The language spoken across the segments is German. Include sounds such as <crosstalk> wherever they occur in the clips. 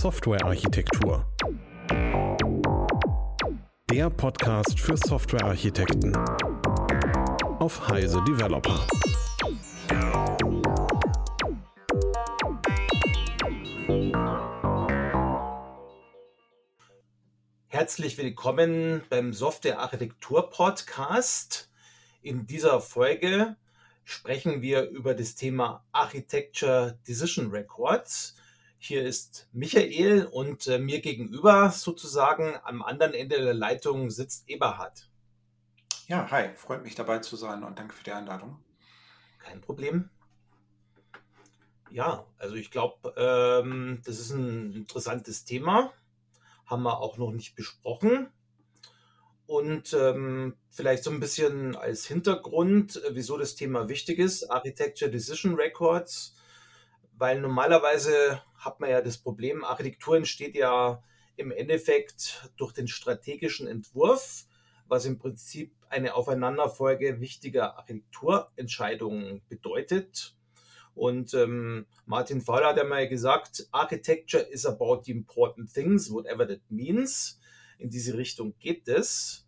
Softwarearchitektur. Der Podcast für Softwarearchitekten auf Heise Developer. Herzlich willkommen beim Softwarearchitektur Podcast. In dieser Folge sprechen wir über das Thema Architecture Decision Records. Hier ist Michael und äh, mir gegenüber sozusagen am anderen Ende der Leitung sitzt Eberhard. Ja, hi, freut mich dabei zu sein und danke für die Einladung. Kein Problem. Ja, also ich glaube, ähm, das ist ein interessantes Thema. Haben wir auch noch nicht besprochen. Und ähm, vielleicht so ein bisschen als Hintergrund, äh, wieso das Thema wichtig ist, Architecture Decision Records, weil normalerweise hat man ja das Problem, Architektur entsteht ja im Endeffekt durch den strategischen Entwurf, was im Prinzip eine Aufeinanderfolge wichtiger Architekturentscheidungen bedeutet. Und ähm, Martin Fowler hat ja mal gesagt, Architecture is about the important things, whatever that means in diese Richtung geht es.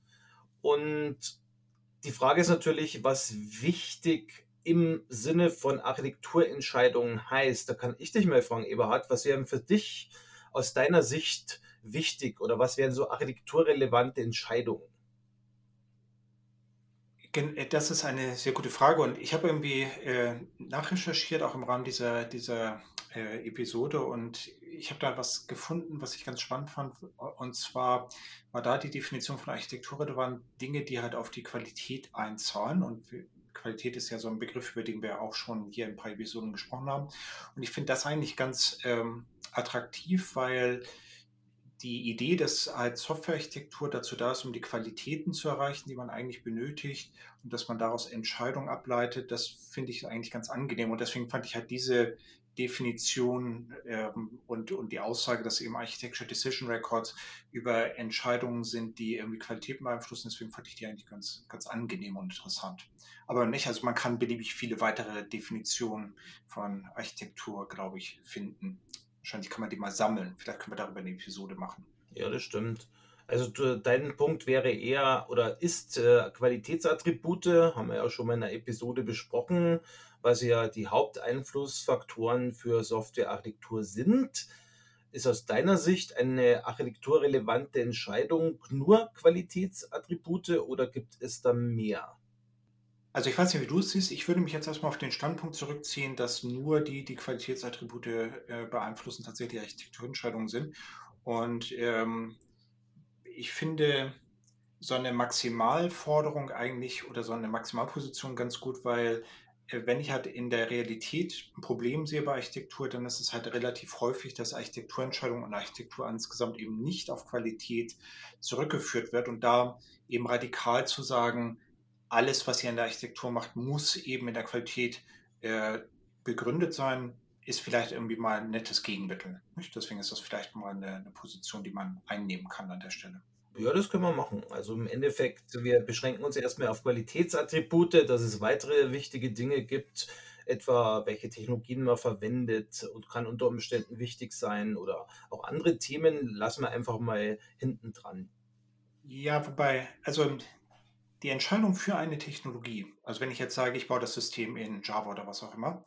Und die Frage ist natürlich, was wichtig im Sinne von Architekturentscheidungen heißt. Da kann ich dich mal fragen, Eberhard, was wären für dich aus deiner Sicht wichtig oder was wären so architekturrelevante Entscheidungen? Äh, das ist eine sehr gute Frage und ich habe irgendwie äh, nachrecherchiert, auch im Rahmen dieser, dieser äh, Episode und ich habe da was gefunden, was ich ganz spannend fand. Und zwar war da die Definition von Architektur, da waren Dinge, die halt auf die Qualität einzahlen. Und Qualität ist ja so ein Begriff, über den wir auch schon hier in ein paar Episoden gesprochen haben. Und ich finde das eigentlich ganz ähm, attraktiv, weil die Idee, dass halt Softwarearchitektur dazu da ist, um die Qualitäten zu erreichen, die man eigentlich benötigt und dass man daraus Entscheidungen ableitet, das finde ich eigentlich ganz angenehm. Und deswegen fand ich halt diese Definition ähm, und, und die Aussage, dass eben Architecture Decision Records über Entscheidungen sind, die irgendwie Qualität beeinflussen. Deswegen fand ich die eigentlich ganz, ganz angenehm und interessant. Aber nicht, also man kann beliebig viele weitere Definitionen von Architektur, glaube ich, finden. Wahrscheinlich kann man die mal sammeln. Vielleicht können wir darüber eine Episode machen. Ja, das stimmt. Also dein Punkt wäre eher oder ist äh, Qualitätsattribute, haben wir ja schon mal in einer Episode besprochen, was ja die Haupteinflussfaktoren für Softwarearchitektur sind. Ist aus deiner Sicht eine architekturrelevante Entscheidung nur Qualitätsattribute oder gibt es da mehr? Also ich weiß nicht, wie du es siehst. Ich würde mich jetzt erstmal auf den Standpunkt zurückziehen, dass nur die, die Qualitätsattribute äh, beeinflussen, tatsächlich Architekturentscheidungen sind. Und ähm, ich finde so eine Maximalforderung eigentlich oder so eine Maximalposition ganz gut, weil wenn ich halt in der Realität ein Problem sehe bei Architektur, dann ist es halt relativ häufig, dass Architekturentscheidungen und Architektur insgesamt eben nicht auf Qualität zurückgeführt wird und da eben radikal zu sagen, alles, was ihr in der Architektur macht, muss eben in der Qualität äh, begründet sein, ist vielleicht irgendwie mal ein nettes Gegenmittel. Nicht? Deswegen ist das vielleicht mal eine, eine Position, die man einnehmen kann an der Stelle. Ja, das können wir machen. Also im Endeffekt, wir beschränken uns erstmal auf Qualitätsattribute, dass es weitere wichtige Dinge gibt, etwa welche Technologien man verwendet und kann unter Umständen wichtig sein oder auch andere Themen lassen wir einfach mal hinten dran. Ja, wobei, also die Entscheidung für eine Technologie, also wenn ich jetzt sage, ich baue das System in Java oder was auch immer,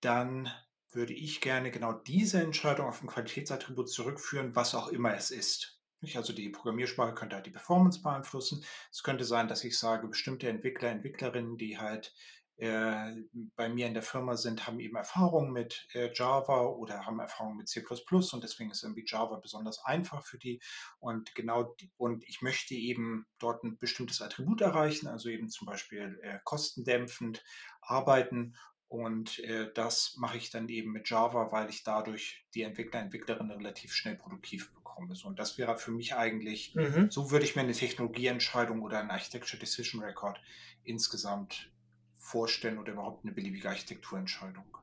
dann würde ich gerne genau diese Entscheidung auf ein Qualitätsattribut zurückführen, was auch immer es ist. Also die Programmiersprache könnte halt die Performance beeinflussen. Es könnte sein, dass ich sage, bestimmte Entwickler, Entwicklerinnen, die halt äh, bei mir in der Firma sind, haben eben Erfahrung mit äh, Java oder haben Erfahrung mit C++ und deswegen ist irgendwie Java besonders einfach für die. Und genau und ich möchte eben dort ein bestimmtes Attribut erreichen, also eben zum Beispiel äh, kostendämpfend arbeiten und äh, das mache ich dann eben mit Java, weil ich dadurch die Entwickler, Entwicklerinnen relativ schnell produktiv bekomme. So, und das wäre für mich eigentlich, mhm. so würde ich mir eine Technologieentscheidung oder ein Architecture Decision Record insgesamt vorstellen oder überhaupt eine beliebige Architekturentscheidung.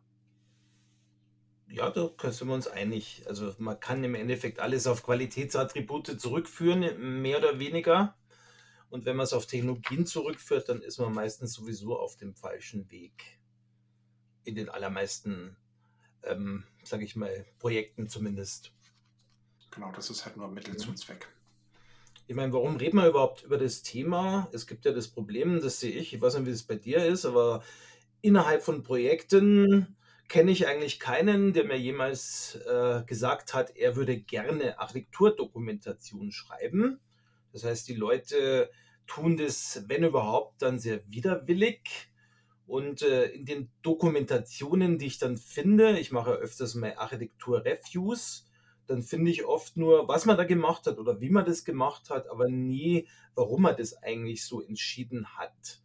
Ja, da sind wir uns einig. Also man kann im Endeffekt alles auf Qualitätsattribute zurückführen, mehr oder weniger. Und wenn man es auf Technologien zurückführt, dann ist man meistens sowieso auf dem falschen Weg in den allermeisten, ähm, sage ich mal, Projekten zumindest. Genau, das ist halt nur Mittel ja. zum Zweck. Ich meine, warum reden wir überhaupt über das Thema? Es gibt ja das Problem, das sehe ich, ich weiß nicht, wie es bei dir ist, aber innerhalb von Projekten kenne ich eigentlich keinen, der mir jemals äh, gesagt hat, er würde gerne Architekturdokumentation schreiben. Das heißt, die Leute tun das, wenn überhaupt, dann sehr widerwillig. Und äh, in den Dokumentationen, die ich dann finde, ich mache öfters mal Architektur-Reviews, dann finde ich oft nur, was man da gemacht hat oder wie man das gemacht hat, aber nie, warum man das eigentlich so entschieden hat.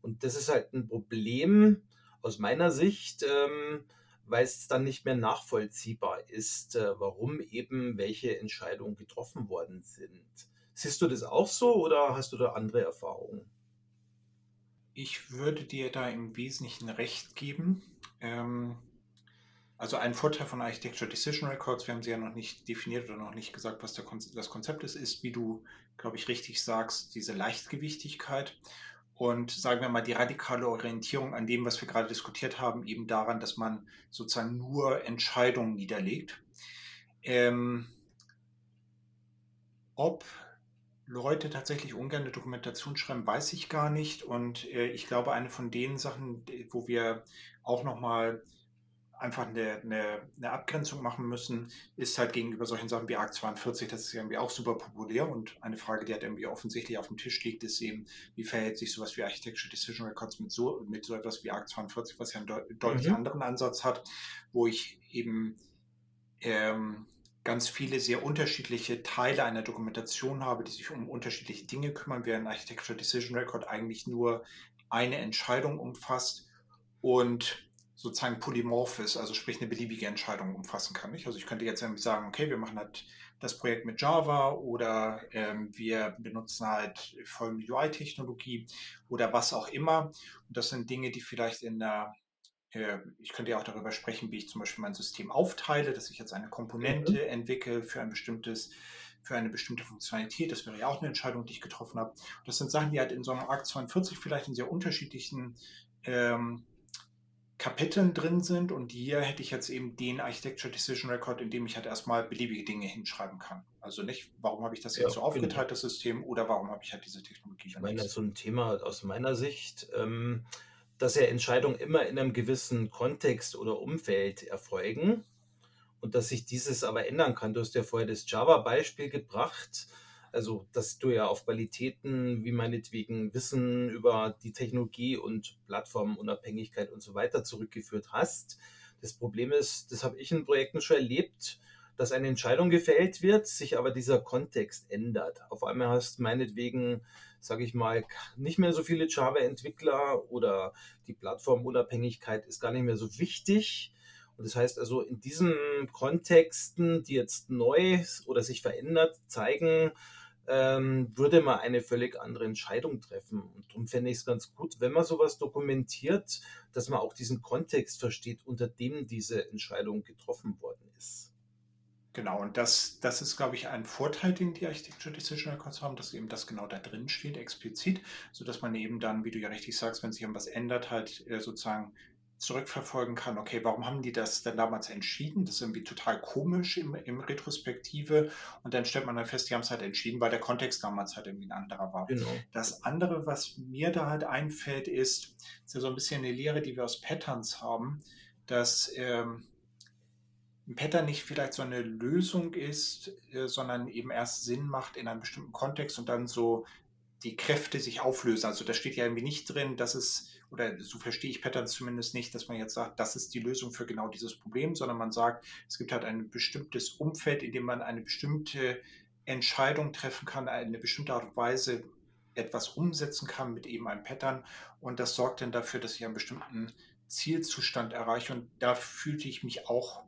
Und das ist halt ein Problem aus meiner Sicht, ähm, weil es dann nicht mehr nachvollziehbar ist, äh, warum eben welche Entscheidungen getroffen worden sind. Siehst du das auch so oder hast du da andere Erfahrungen? Ich würde dir da im Wesentlichen recht geben. Ähm, also ein Vorteil von Architecture Decision Records, wir haben sie ja noch nicht definiert oder noch nicht gesagt, was Kon das Konzept ist, ist, wie du, glaube ich, richtig sagst, diese Leichtgewichtigkeit und sagen wir mal die radikale Orientierung an dem, was wir gerade diskutiert haben, eben daran, dass man sozusagen nur Entscheidungen niederlegt. Ähm, ob Leute tatsächlich ungern eine Dokumentation schreiben, weiß ich gar nicht. Und äh, ich glaube, eine von den Sachen, wo wir auch nochmal einfach eine, eine, eine, Abgrenzung machen müssen, ist halt gegenüber solchen Sachen wie Arc 42, das ist irgendwie auch super populär und eine Frage, die halt irgendwie offensichtlich auf dem Tisch liegt, ist eben, wie verhält sich sowas wie Architecture Decision Records mit so, mit so etwas wie Arc 42, was ja einen deut deutlich mhm. anderen Ansatz hat, wo ich eben ähm, ganz viele sehr unterschiedliche Teile einer Dokumentation habe, die sich um unterschiedliche Dinge kümmern, während Architecture Decision Record eigentlich nur eine Entscheidung umfasst und sozusagen polymorph ist, also sprich eine beliebige Entscheidung umfassen kann. Nicht? Also ich könnte jetzt irgendwie sagen, okay, wir machen halt das Projekt mit Java oder ähm, wir benutzen halt folgende UI-Technologie oder was auch immer. Und das sind Dinge, die vielleicht in der ich könnte ja auch darüber sprechen, wie ich zum Beispiel mein System aufteile, dass ich jetzt eine Komponente mhm. entwickle für ein bestimmtes, für eine bestimmte Funktionalität. Das wäre ja auch eine Entscheidung, die ich getroffen habe. Das sind Sachen, die halt in so einem Arc 42 vielleicht in sehr unterschiedlichen ähm, Kapiteln drin sind. Und hier hätte ich jetzt eben den Architecture Decision Record, in dem ich halt erstmal beliebige Dinge hinschreiben kann. Also nicht, warum habe ich das jetzt ja, so aufgeteilt, genau. das System, oder warum habe ich halt diese Technologie. Ich meine, das ist so ein Thema aus meiner Sicht. Ähm, dass ja Entscheidungen immer in einem gewissen Kontext oder Umfeld erfolgen und dass sich dieses aber ändern kann. Du hast ja vorher das Java-Beispiel gebracht, also dass du ja auf Qualitäten wie meinetwegen Wissen über die Technologie und Plattformunabhängigkeit und so weiter zurückgeführt hast. Das Problem ist, das habe ich in Projekten schon erlebt, dass eine Entscheidung gefällt wird, sich aber dieser Kontext ändert. Auf einmal hast meinetwegen sage ich mal, nicht mehr so viele Java-Entwickler oder die Plattformunabhängigkeit ist gar nicht mehr so wichtig. Und das heißt also, in diesen Kontexten, die jetzt neu oder sich verändert zeigen, ähm, würde man eine völlig andere Entscheidung treffen. Und darum fände ich es ganz gut, wenn man sowas dokumentiert, dass man auch diesen Kontext versteht, unter dem diese Entscheidung getroffen worden ist. Genau, und das, das ist, glaube ich, ein Vorteil, den die Architecture Decision Records haben, dass eben das genau da drin steht, explizit, sodass man eben dann, wie du ja richtig sagst, wenn sich irgendwas ändert, halt äh, sozusagen zurückverfolgen kann, okay, warum haben die das denn damals entschieden? Das ist irgendwie total komisch im, im Retrospektive. Und dann stellt man dann fest, die haben es halt entschieden, weil der Kontext damals halt irgendwie ein anderer war. Genau. Das andere, was mir da halt einfällt, ist, ist ja so ein bisschen eine Lehre, die wir aus Patterns haben, dass ähm, Pattern nicht vielleicht so eine Lösung ist, äh, sondern eben erst Sinn macht in einem bestimmten Kontext und dann so die Kräfte sich auflösen. Also da steht ja irgendwie nicht drin, dass es, oder so verstehe ich Patterns zumindest nicht, dass man jetzt sagt, das ist die Lösung für genau dieses Problem, sondern man sagt, es gibt halt ein bestimmtes Umfeld, in dem man eine bestimmte Entscheidung treffen kann, eine bestimmte Art und Weise etwas umsetzen kann mit eben einem Pattern. Und das sorgt dann dafür, dass ich einen bestimmten Zielzustand erreiche. Und da fühlte ich mich auch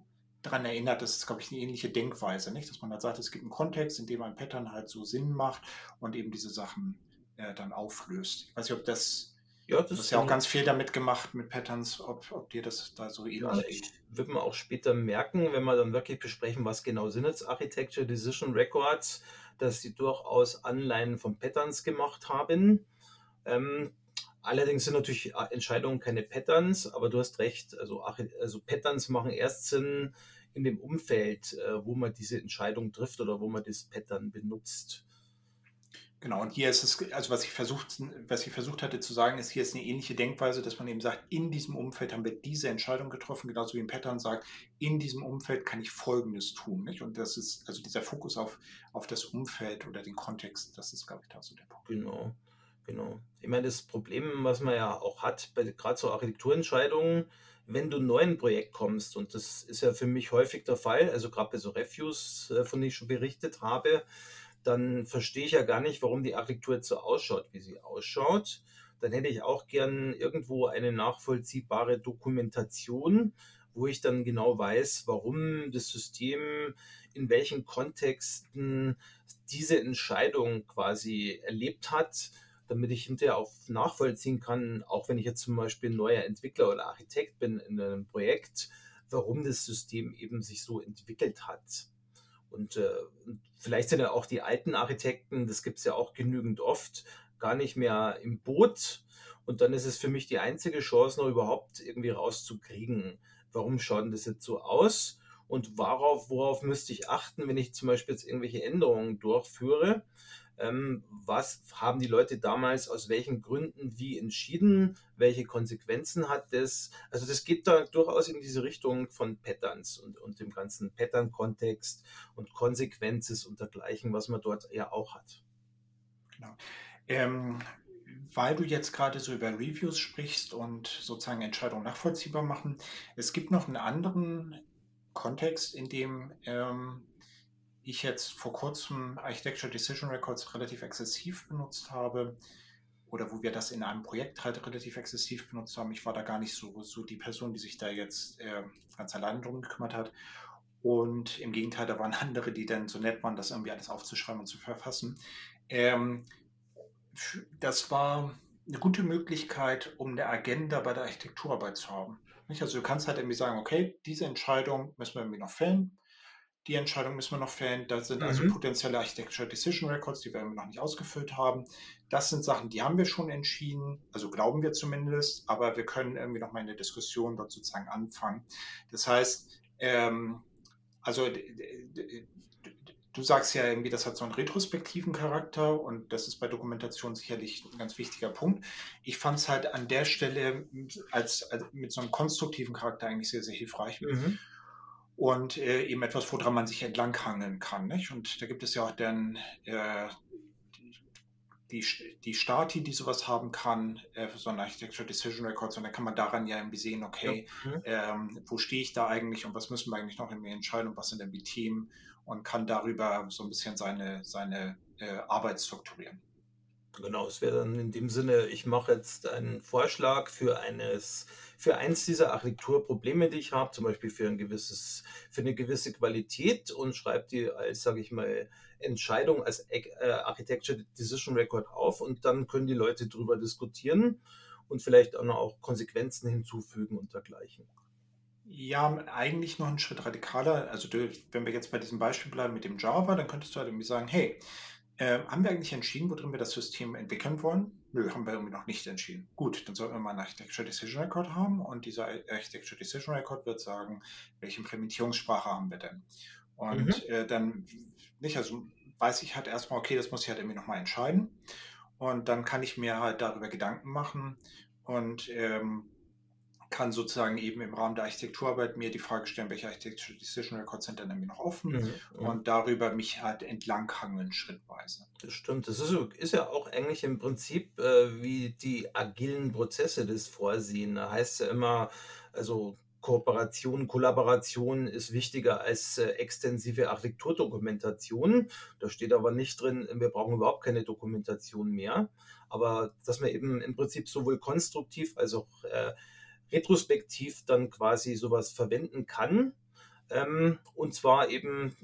daran erinnert, das ist, glaube ich, eine ähnliche Denkweise, nicht? Dass man halt sagt, es gibt einen Kontext, in dem ein Pattern halt so Sinn macht und eben diese Sachen äh, dann auflöst. Ich weiß nicht, ob das ja, das ist ja auch ganz viel damit gemacht mit Patterns, ob, ob dir das da so ähnlich ja, geht. Wird man auch später merken, wenn wir dann wirklich besprechen, was genau sind jetzt Architecture Decision Records, dass sie durchaus Anleihen von Patterns gemacht haben. Ähm, allerdings sind natürlich Entscheidungen keine Patterns, aber du hast recht, also, also Patterns machen erst Sinn, in dem Umfeld, äh, wo man diese Entscheidung trifft oder wo man das Pattern benutzt. Genau, und hier ist es, also was ich versucht, was ich versucht hatte zu sagen, ist, hier ist eine ähnliche Denkweise, dass man eben sagt, in diesem Umfeld haben wir diese Entscheidung getroffen, genauso wie im Pattern sagt, in diesem Umfeld kann ich Folgendes tun. Nicht? Und das ist, also dieser Fokus auf, auf das Umfeld oder den Kontext, das ist, glaube ich, da so der Punkt. Genau, genau. Ich meine, das Problem, was man ja auch hat, bei gerade so Architekturentscheidungen, wenn du neu in ein Projekt kommst, und das ist ja für mich häufig der Fall, also gerade bei so Reviews, äh, von denen ich schon berichtet habe, dann verstehe ich ja gar nicht, warum die Architektur jetzt so ausschaut, wie sie ausschaut. Dann hätte ich auch gern irgendwo eine nachvollziehbare Dokumentation, wo ich dann genau weiß, warum das System in welchen Kontexten diese Entscheidung quasi erlebt hat, damit ich hinterher auch nachvollziehen kann, auch wenn ich jetzt zum Beispiel neuer Entwickler oder Architekt bin in einem Projekt, warum das System eben sich so entwickelt hat. Und äh, vielleicht sind ja auch die alten Architekten, das gibt es ja auch genügend oft, gar nicht mehr im Boot. Und dann ist es für mich die einzige Chance, noch überhaupt irgendwie rauszukriegen, warum schaut das jetzt so aus und worauf, worauf müsste ich achten, wenn ich zum Beispiel jetzt irgendwelche Änderungen durchführe ähm, was haben die Leute damals aus welchen Gründen wie entschieden, welche Konsequenzen hat das. Also das geht da durchaus in diese Richtung von Patterns und, und dem ganzen Pattern-Kontext und Konsequenzen und dergleichen, was man dort ja auch hat. Genau. Ähm, weil du jetzt gerade so über Reviews sprichst und sozusagen Entscheidungen nachvollziehbar machen, es gibt noch einen anderen Kontext, in dem ähm, ich jetzt vor kurzem Architecture Decision Records relativ exzessiv benutzt habe oder wo wir das in einem Projekt halt relativ exzessiv benutzt haben. Ich war da gar nicht so, so die Person, die sich da jetzt äh, ganz allein drum gekümmert hat. Und im Gegenteil, da waren <laughs> andere, die dann so nett waren, das irgendwie alles aufzuschreiben und zu verfassen. Ähm, das war eine gute Möglichkeit, um eine Agenda bei der Architekturarbeit zu haben. Also du kannst halt irgendwie sagen, okay, diese Entscheidung müssen wir irgendwie noch fällen. Die Entscheidung müssen wir noch fällen. Da sind also mhm. also potenzielle Architecture Decision Records, die wir noch nicht ausgefüllt haben. Das sind Sachen, die haben wir schon entschieden, also glauben wir zumindest, aber wir können irgendwie noch mal in der Diskussion dort sozusagen anfangen. Das heißt, ähm, also du sagst ja irgendwie, das hat so einen retrospektiven Charakter und das ist bei Dokumentation sicherlich ein ganz wichtiger Punkt. Ich fand es halt an der Stelle als, als, mit so einem konstruktiven Charakter eigentlich sehr, sehr hilfreich. Mhm und äh, eben etwas, woran man sich entlanghangeln kann. Nicht? Und da gibt es ja auch dann äh, die, die Stati, die sowas haben kann, äh, für so ein Architecture Decision Records, und dann kann man daran ja irgendwie sehen, okay, ja. mhm. ähm, wo stehe ich da eigentlich und was müssen wir eigentlich noch in mir entscheiden und was sind denn die Themen und kann darüber so ein bisschen seine, seine äh, Arbeit strukturieren. Genau, es wäre dann in dem Sinne, ich mache jetzt einen Vorschlag für eines, für eins dieser Architekturprobleme, die ich habe, zum Beispiel für ein gewisses, für eine gewisse Qualität und schreibe die als, sage ich mal, Entscheidung als äh, Architecture Decision Record auf und dann können die Leute darüber diskutieren und vielleicht auch noch auch Konsequenzen hinzufügen und dergleichen. Ja, eigentlich noch einen Schritt radikaler. Also wenn wir jetzt bei diesem Beispiel bleiben mit dem Java, dann könntest du halt irgendwie sagen, hey, äh, haben wir eigentlich entschieden, worin wir das System entwickeln wollen? Nö, haben wir irgendwie noch nicht entschieden. Gut, dann sollten wir mal einen Architecture Decision Record haben und dieser Architecture Decision Record wird sagen, welche Implementierungssprache haben wir denn? Und mhm. äh, dann, nicht, also weiß ich halt erstmal, okay, das muss ich halt irgendwie nochmal entscheiden. Und dann kann ich mir halt darüber Gedanken machen und ähm, kann sozusagen eben im Rahmen der Architekturarbeit mir die Frage stellen, welche Architecture Decision Records sind denn irgendwie noch offen mhm. und darüber mich halt entlanghangeln schrittweise. Das stimmt. Das ist, ist ja auch eigentlich im Prinzip äh, wie die agilen Prozesse das vorsehen. Da heißt ja immer, also Kooperation, Kollaboration ist wichtiger als äh, extensive Architekturdokumentation. Da steht aber nicht drin, wir brauchen überhaupt keine Dokumentation mehr. Aber dass man eben im Prinzip sowohl konstruktiv als auch äh, retrospektiv dann quasi sowas verwenden kann. Ähm, und zwar eben,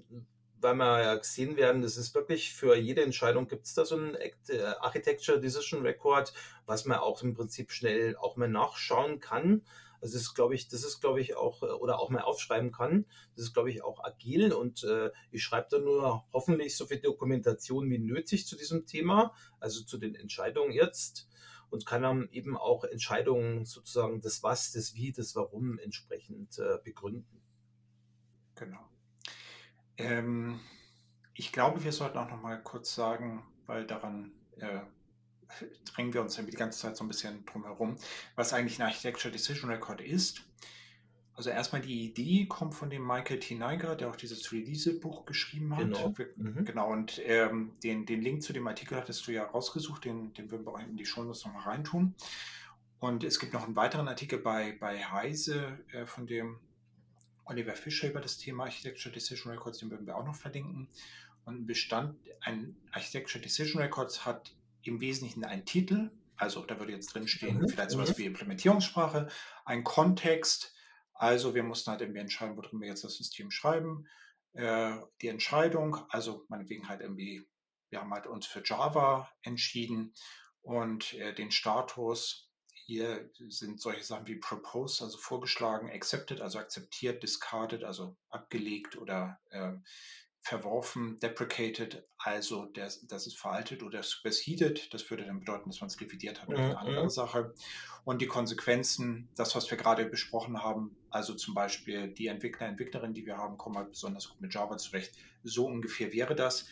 weil wir ja gesehen werden, das ist wirklich für jede Entscheidung gibt es da so ein äh, Architecture Decision Record, was man auch im Prinzip schnell auch mal nachschauen kann. Also das ist, glaube ich, das ist, glaube ich, auch, äh, oder auch mal aufschreiben kann. Das ist, glaube ich, auch agil und äh, ich schreibe da nur hoffentlich so viel Dokumentation wie nötig zu diesem Thema, also zu den Entscheidungen jetzt und kann dann eben auch Entscheidungen sozusagen des Was, des Wie, des Warum entsprechend äh, begründen. Genau. Ähm, ich glaube, wir sollten auch noch mal kurz sagen, weil daran äh, <laughs> drängen wir uns die ganze Zeit so ein bisschen drum herum, was eigentlich ein Architecture Decision Record ist. Also erstmal die Idee kommt von dem Michael T. Niger, der auch dieses Release-Buch geschrieben hat. Genau. Mhm. Genau, und ähm, den, den Link zu dem Artikel hattest du ja rausgesucht, den, den würden wir auch in die Shownotes nochmal reintun. Und es gibt noch einen weiteren Artikel bei, bei Heise äh, von dem Oliver Fischer über das Thema Architecture Decision Records, den würden wir auch noch verlinken. Und ein Bestand, ein Architecture Decision Records hat im Wesentlichen einen Titel, also da würde jetzt drinstehen, mhm. vielleicht sowas mhm. wie Implementierungssprache, ein Kontext, also wir mussten halt irgendwie entscheiden, worin wir jetzt das System schreiben. Äh, die Entscheidung, also meinetwegen halt irgendwie, wir haben halt uns für Java entschieden und äh, den Status, hier sind solche Sachen wie proposed, also vorgeschlagen, accepted, also akzeptiert, discarded, also abgelegt oder äh, verworfen, deprecated, also das, das ist veraltet oder superseded. Das würde dann bedeuten, dass man es revidiert hat oder eine andere mhm. Sache. Und die Konsequenzen, das, was wir gerade besprochen haben, also zum Beispiel die Entwickler, Entwicklerinnen, die wir haben, kommen halt besonders gut mit Java zurecht. So ungefähr wäre das.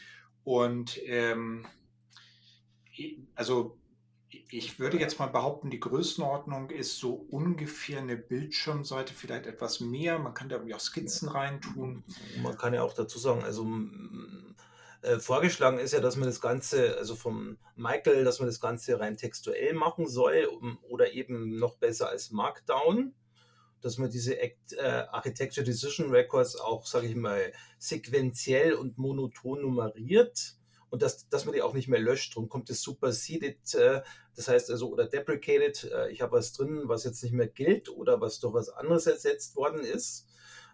Und ähm, also ich würde jetzt mal behaupten, die Größenordnung ist so ungefähr eine Bildschirmseite, vielleicht etwas mehr. Man kann da irgendwie auch Skizzen reintun. Man kann ja auch dazu sagen, also äh, vorgeschlagen ist ja, dass man das Ganze, also vom Michael, dass man das Ganze rein textuell machen soll um, oder eben noch besser als Markdown, dass man diese Act, äh, Architecture Decision Records auch, sage ich mal, sequenziell und monoton nummeriert und dass, dass man die auch nicht mehr löscht. Darum kommt es superseded, äh, das heißt also, oder deprecated, äh, ich habe was drin, was jetzt nicht mehr gilt oder was durch was anderes ersetzt worden ist.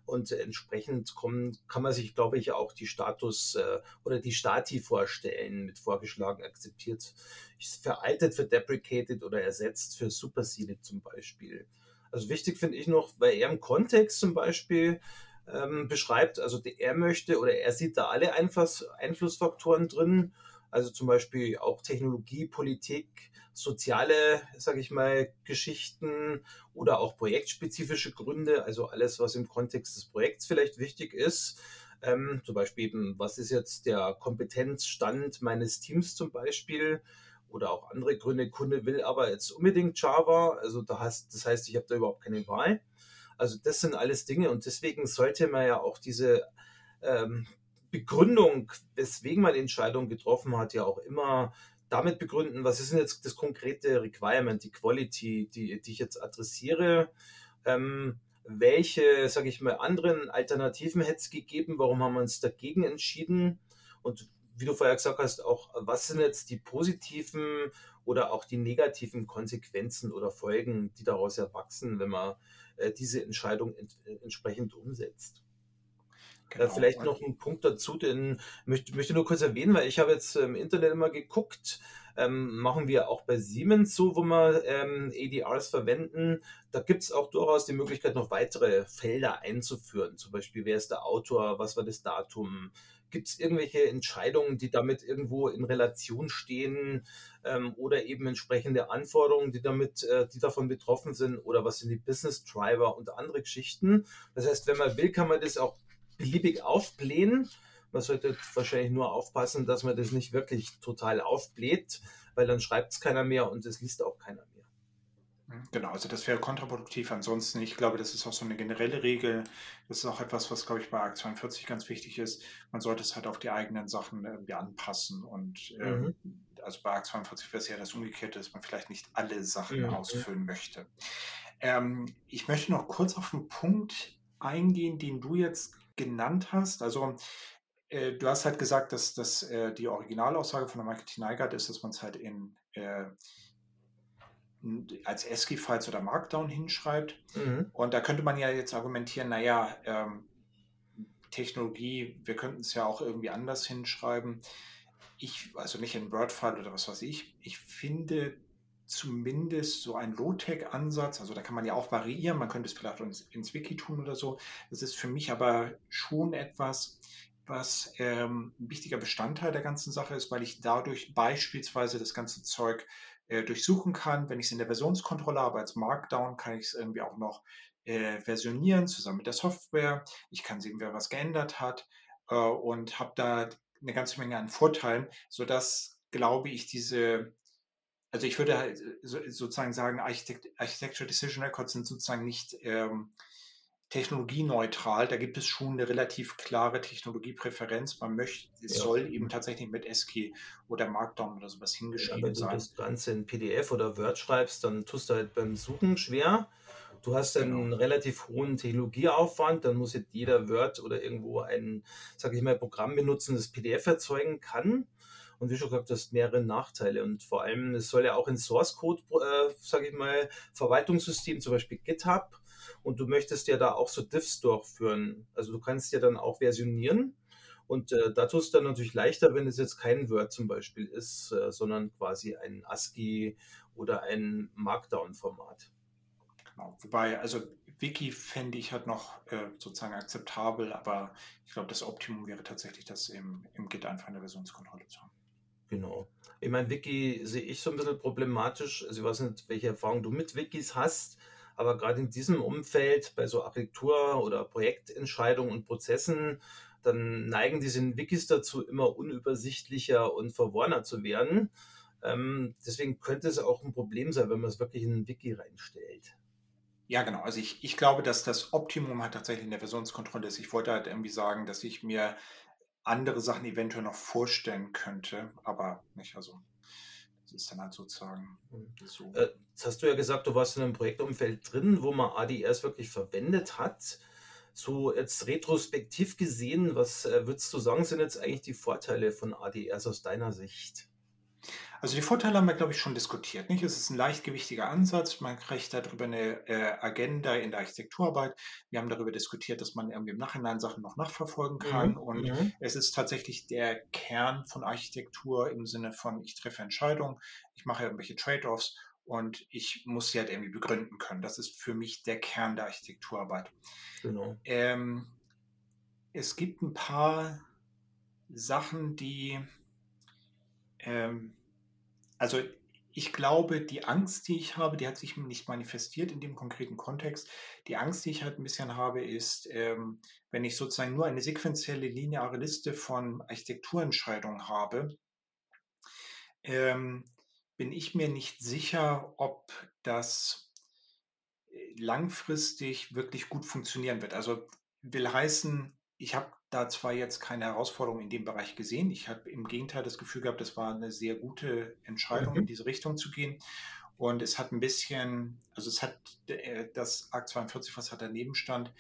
Und entsprechend kommen, kann man sich, glaube ich, auch die Status äh, oder die Stati vorstellen, mit vorgeschlagen, akzeptiert, ist veraltet für deprecated oder ersetzt für superseded zum Beispiel. Also wichtig finde ich noch, weil er im Kontext zum Beispiel ähm, beschreibt. Also er möchte oder er sieht da alle Einfluss, Einflussfaktoren drin. Also zum Beispiel auch Technologie, Politik, soziale, sage ich mal, Geschichten oder auch projektspezifische Gründe. Also alles, was im Kontext des Projekts vielleicht wichtig ist. Ähm, zum Beispiel eben, was ist jetzt der Kompetenzstand meines Teams zum Beispiel? Oder auch andere Gründe. Kunde will aber jetzt unbedingt Java. Also da heißt, das heißt, ich habe da überhaupt keine Wahl. Also das sind alles Dinge und deswegen sollte man ja auch diese ähm, Begründung, weswegen man die Entscheidung getroffen hat, ja auch immer damit begründen, was ist denn jetzt das konkrete Requirement, die Quality, die, die ich jetzt adressiere. Ähm, welche, sage ich mal, anderen Alternativen hätte es gegeben? Warum haben wir uns dagegen entschieden? Und wie du vorher gesagt hast, auch was sind jetzt die positiven oder auch die negativen Konsequenzen oder Folgen, die daraus erwachsen, wenn man äh, diese Entscheidung ent entsprechend umsetzt. Äh, genau. Vielleicht noch ein Punkt dazu, den möchte, möchte nur kurz erwähnen, weil ich habe jetzt im Internet immer geguckt, ähm, machen wir auch bei Siemens so, wo wir ähm, ADRs verwenden. Da gibt es auch durchaus die Möglichkeit, noch weitere Felder einzuführen. Zum Beispiel, wer ist der Autor, was war das Datum, Gibt es irgendwelche Entscheidungen, die damit irgendwo in Relation stehen ähm, oder eben entsprechende Anforderungen, die damit, äh, die davon betroffen sind oder was sind die Business Driver und andere Geschichten? Das heißt, wenn man will, kann man das auch beliebig aufblähen. Man sollte wahrscheinlich nur aufpassen, dass man das nicht wirklich total aufbläht, weil dann schreibt es keiner mehr und es liest auch keiner mehr. Genau, also das wäre kontraproduktiv. Ansonsten, ich glaube, das ist auch so eine generelle Regel. Das ist auch etwas, was, glaube ich, bei Akt 42 ganz wichtig ist. Man sollte es halt auf die eigenen Sachen irgendwie anpassen. Und ähm, mhm. also bei Akt 42 wäre es ja das Umgekehrte, dass man vielleicht nicht alle Sachen mhm. ausfüllen möchte. Ähm, ich möchte noch kurz auf einen Punkt eingehen, den du jetzt genannt hast. Also äh, du hast halt gesagt, dass, dass äh, die Originalaussage von der Marketing Neigert ist, dass man es halt in äh, als ASCII-Files oder Markdown hinschreibt. Mhm. Und da könnte man ja jetzt argumentieren, naja, ähm, Technologie, wir könnten es ja auch irgendwie anders hinschreiben. Ich, also nicht in Word-File oder was weiß ich, ich finde zumindest so ein Low-Tech-Ansatz, also da kann man ja auch variieren, man könnte es vielleicht ins, ins Wiki tun oder so. Das ist für mich aber schon etwas, was ähm, ein wichtiger Bestandteil der ganzen Sache ist, weil ich dadurch beispielsweise das ganze Zeug äh, durchsuchen kann. Wenn ich es in der Versionskontrolle habe als Markdown, kann ich es irgendwie auch noch äh, versionieren zusammen mit der Software. Ich kann sehen, wer was geändert hat äh, und habe da eine ganze Menge an Vorteilen, sodass, glaube ich, diese, also ich würde halt so, sozusagen sagen, Architect Architecture Decision Records sind sozusagen nicht ähm, technologieneutral. Da gibt es schon eine relativ klare Technologiepräferenz. Man möchte, es ja. soll eben tatsächlich mit ASCII oder Markdown oder sowas hingeschrieben ja, wenn sein. Wenn du das Ganze in PDF oder Word schreibst, dann tust du halt beim Suchen schwer. Du hast einen genau. relativ hohen Technologieaufwand, dann muss jetzt jeder Word oder irgendwo ein, sag ich mal, Programm benutzen, das PDF erzeugen kann. Und wie schon gesagt, das hast mehrere Nachteile. Und vor allem, es soll ja auch in Source Code, äh, sage ich mal, Verwaltungssystem, zum Beispiel GitHub, und du möchtest ja da auch so Diffs durchführen. Also du kannst ja dann auch versionieren. Und äh, da tust du dann natürlich leichter, wenn es jetzt kein Word zum Beispiel ist, äh, sondern quasi ein ASCII oder ein Markdown-Format. Genau. Wobei, also Wiki fände ich halt noch äh, sozusagen akzeptabel, aber ich glaube, das Optimum wäre tatsächlich, das im, im Git einfach eine Versionskontrolle zu haben. Genau. Ich meine, Wiki sehe ich so ein bisschen problematisch. Also ich weiß nicht, welche Erfahrung du mit Wikis hast, aber gerade in diesem Umfeld, bei so Architektur- oder Projektentscheidungen und Prozessen, dann neigen diese Wikis dazu, immer unübersichtlicher und verworrener zu werden. Ähm, deswegen könnte es auch ein Problem sein, wenn man es wirklich in ein Wiki reinstellt. Ja, genau. Also ich, ich glaube, dass das Optimum halt tatsächlich in der Versionskontrolle ist. Ich wollte halt irgendwie sagen, dass ich mir andere Sachen eventuell noch vorstellen könnte, aber nicht. Also das ist dann halt sozusagen so. Äh, jetzt hast du ja gesagt, du warst in einem Projektumfeld drin, wo man ADS wirklich verwendet hat. So jetzt retrospektiv gesehen, was äh, würdest du sagen, sind jetzt eigentlich die Vorteile von ADS aus deiner Sicht? Also die Vorteile haben wir, glaube ich, schon diskutiert. Nicht? Es ist ein leichtgewichtiger Ansatz. Man kriegt darüber eine äh, Agenda in der Architekturarbeit. Wir haben darüber diskutiert, dass man irgendwie im Nachhinein Sachen noch nachverfolgen kann. Mhm. Und mhm. es ist tatsächlich der Kern von Architektur im Sinne von, ich treffe Entscheidungen, ich mache irgendwelche Trade-offs und ich muss sie halt irgendwie begründen können. Das ist für mich der Kern der Architekturarbeit. Genau. Ähm, es gibt ein paar Sachen, die ähm, also ich glaube, die Angst, die ich habe, die hat sich nicht manifestiert in dem konkreten Kontext. Die Angst, die ich halt ein bisschen habe, ist, ähm, wenn ich sozusagen nur eine sequenzielle lineare Liste von Architekturentscheidungen habe, ähm, bin ich mir nicht sicher, ob das äh, langfristig wirklich gut funktionieren wird. Also will heißen, ich habe da zwar jetzt keine Herausforderung in dem Bereich gesehen. Ich habe im Gegenteil das Gefühl gehabt, das war eine sehr gute Entscheidung, mhm. in diese Richtung zu gehen. Und es hat ein bisschen, also es hat äh, das Akt 42, was hat daneben stand,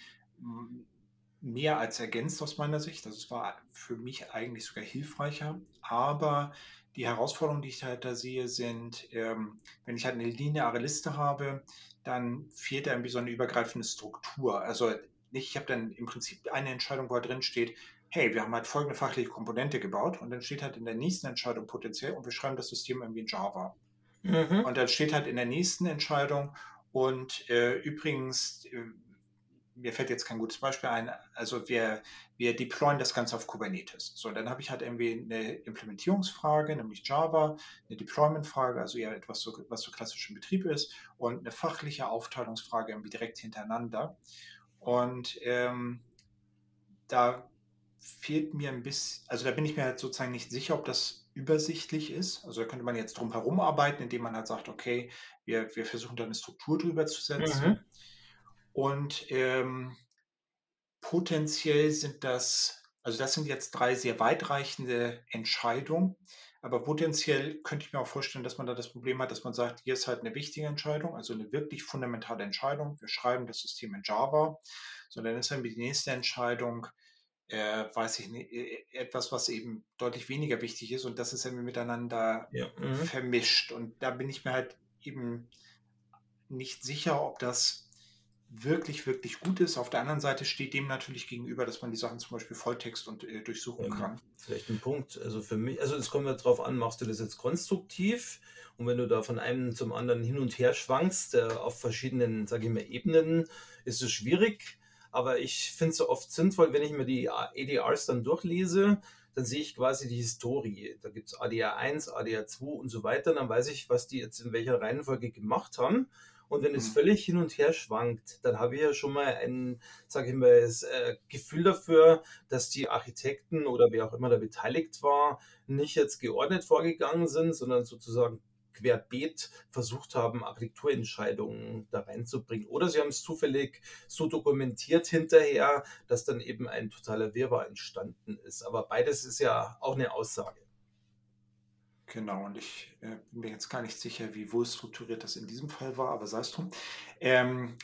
mehr als ergänzt aus meiner Sicht. Also es war für mich eigentlich sogar hilfreicher. Aber die Herausforderungen, die ich halt da sehe, sind, ähm, wenn ich halt eine lineare Liste habe, dann fehlt da irgendwie so eine übergreifende Struktur. Also nicht, ich habe dann im Prinzip eine Entscheidung, wo halt drin steht, hey, wir haben halt folgende fachliche Komponente gebaut und dann steht halt in der nächsten Entscheidung potenziell und wir schreiben das System irgendwie in Java. Mhm. Und dann steht halt in der nächsten Entscheidung und äh, übrigens, äh, mir fällt jetzt kein gutes Beispiel ein, also wir, wir deployen das Ganze auf Kubernetes. So, dann habe ich halt irgendwie eine Implementierungsfrage, nämlich Java, eine Deployment-Frage, also eher etwas, so, was so klassisch im Betrieb ist, und eine fachliche Aufteilungsfrage irgendwie direkt hintereinander. Und ähm, da fehlt mir ein bisschen, also da bin ich mir halt sozusagen nicht sicher, ob das übersichtlich ist. Also da könnte man jetzt drum herum arbeiten, indem man halt sagt, okay, wir, wir versuchen da eine Struktur drüber zu setzen. Mhm. Und ähm, potenziell sind das, also das sind jetzt drei sehr weitreichende Entscheidungen. Aber potenziell könnte ich mir auch vorstellen, dass man da das Problem hat, dass man sagt, hier ist halt eine wichtige Entscheidung, also eine wirklich fundamentale Entscheidung. Wir schreiben das System in Java. So, dann ist dann die nächste Entscheidung, äh, weiß ich nicht, äh, etwas, was eben deutlich weniger wichtig ist und das ist irgendwie miteinander ja. mhm. vermischt. Und da bin ich mir halt eben nicht sicher, ob das wirklich, wirklich gut ist. Auf der anderen Seite steht dem natürlich gegenüber, dass man die Sachen zum Beispiel Volltext und äh, durchsuchen ja, kann. Vielleicht ein Punkt. Also für mich, also es kommt ja darauf an, machst du das jetzt konstruktiv und wenn du da von einem zum anderen hin und her schwankst, äh, auf verschiedenen, sage ich mal, Ebenen, ist es schwierig. Aber ich finde es oft sinnvoll, wenn ich mir die ADRs dann durchlese, dann sehe ich quasi die Historie. Da gibt es ADR 1, ADR 2 und so weiter. Dann weiß ich, was die jetzt in welcher Reihenfolge gemacht haben. Und wenn es mhm. völlig hin und her schwankt, dann habe ich ja schon mal ein, sage ich mal, das, äh, Gefühl dafür, dass die Architekten oder wer auch immer da beteiligt war, nicht jetzt geordnet vorgegangen sind, sondern sozusagen querbeet versucht haben, Architekturentscheidungen da reinzubringen. Oder sie haben es zufällig so dokumentiert hinterher, dass dann eben ein totaler Wirrwarr entstanden ist. Aber beides ist ja auch eine Aussage. Genau, und ich äh, bin mir jetzt gar nicht sicher, wie wohl strukturiert das in diesem Fall war, aber sei es drum. Ähm,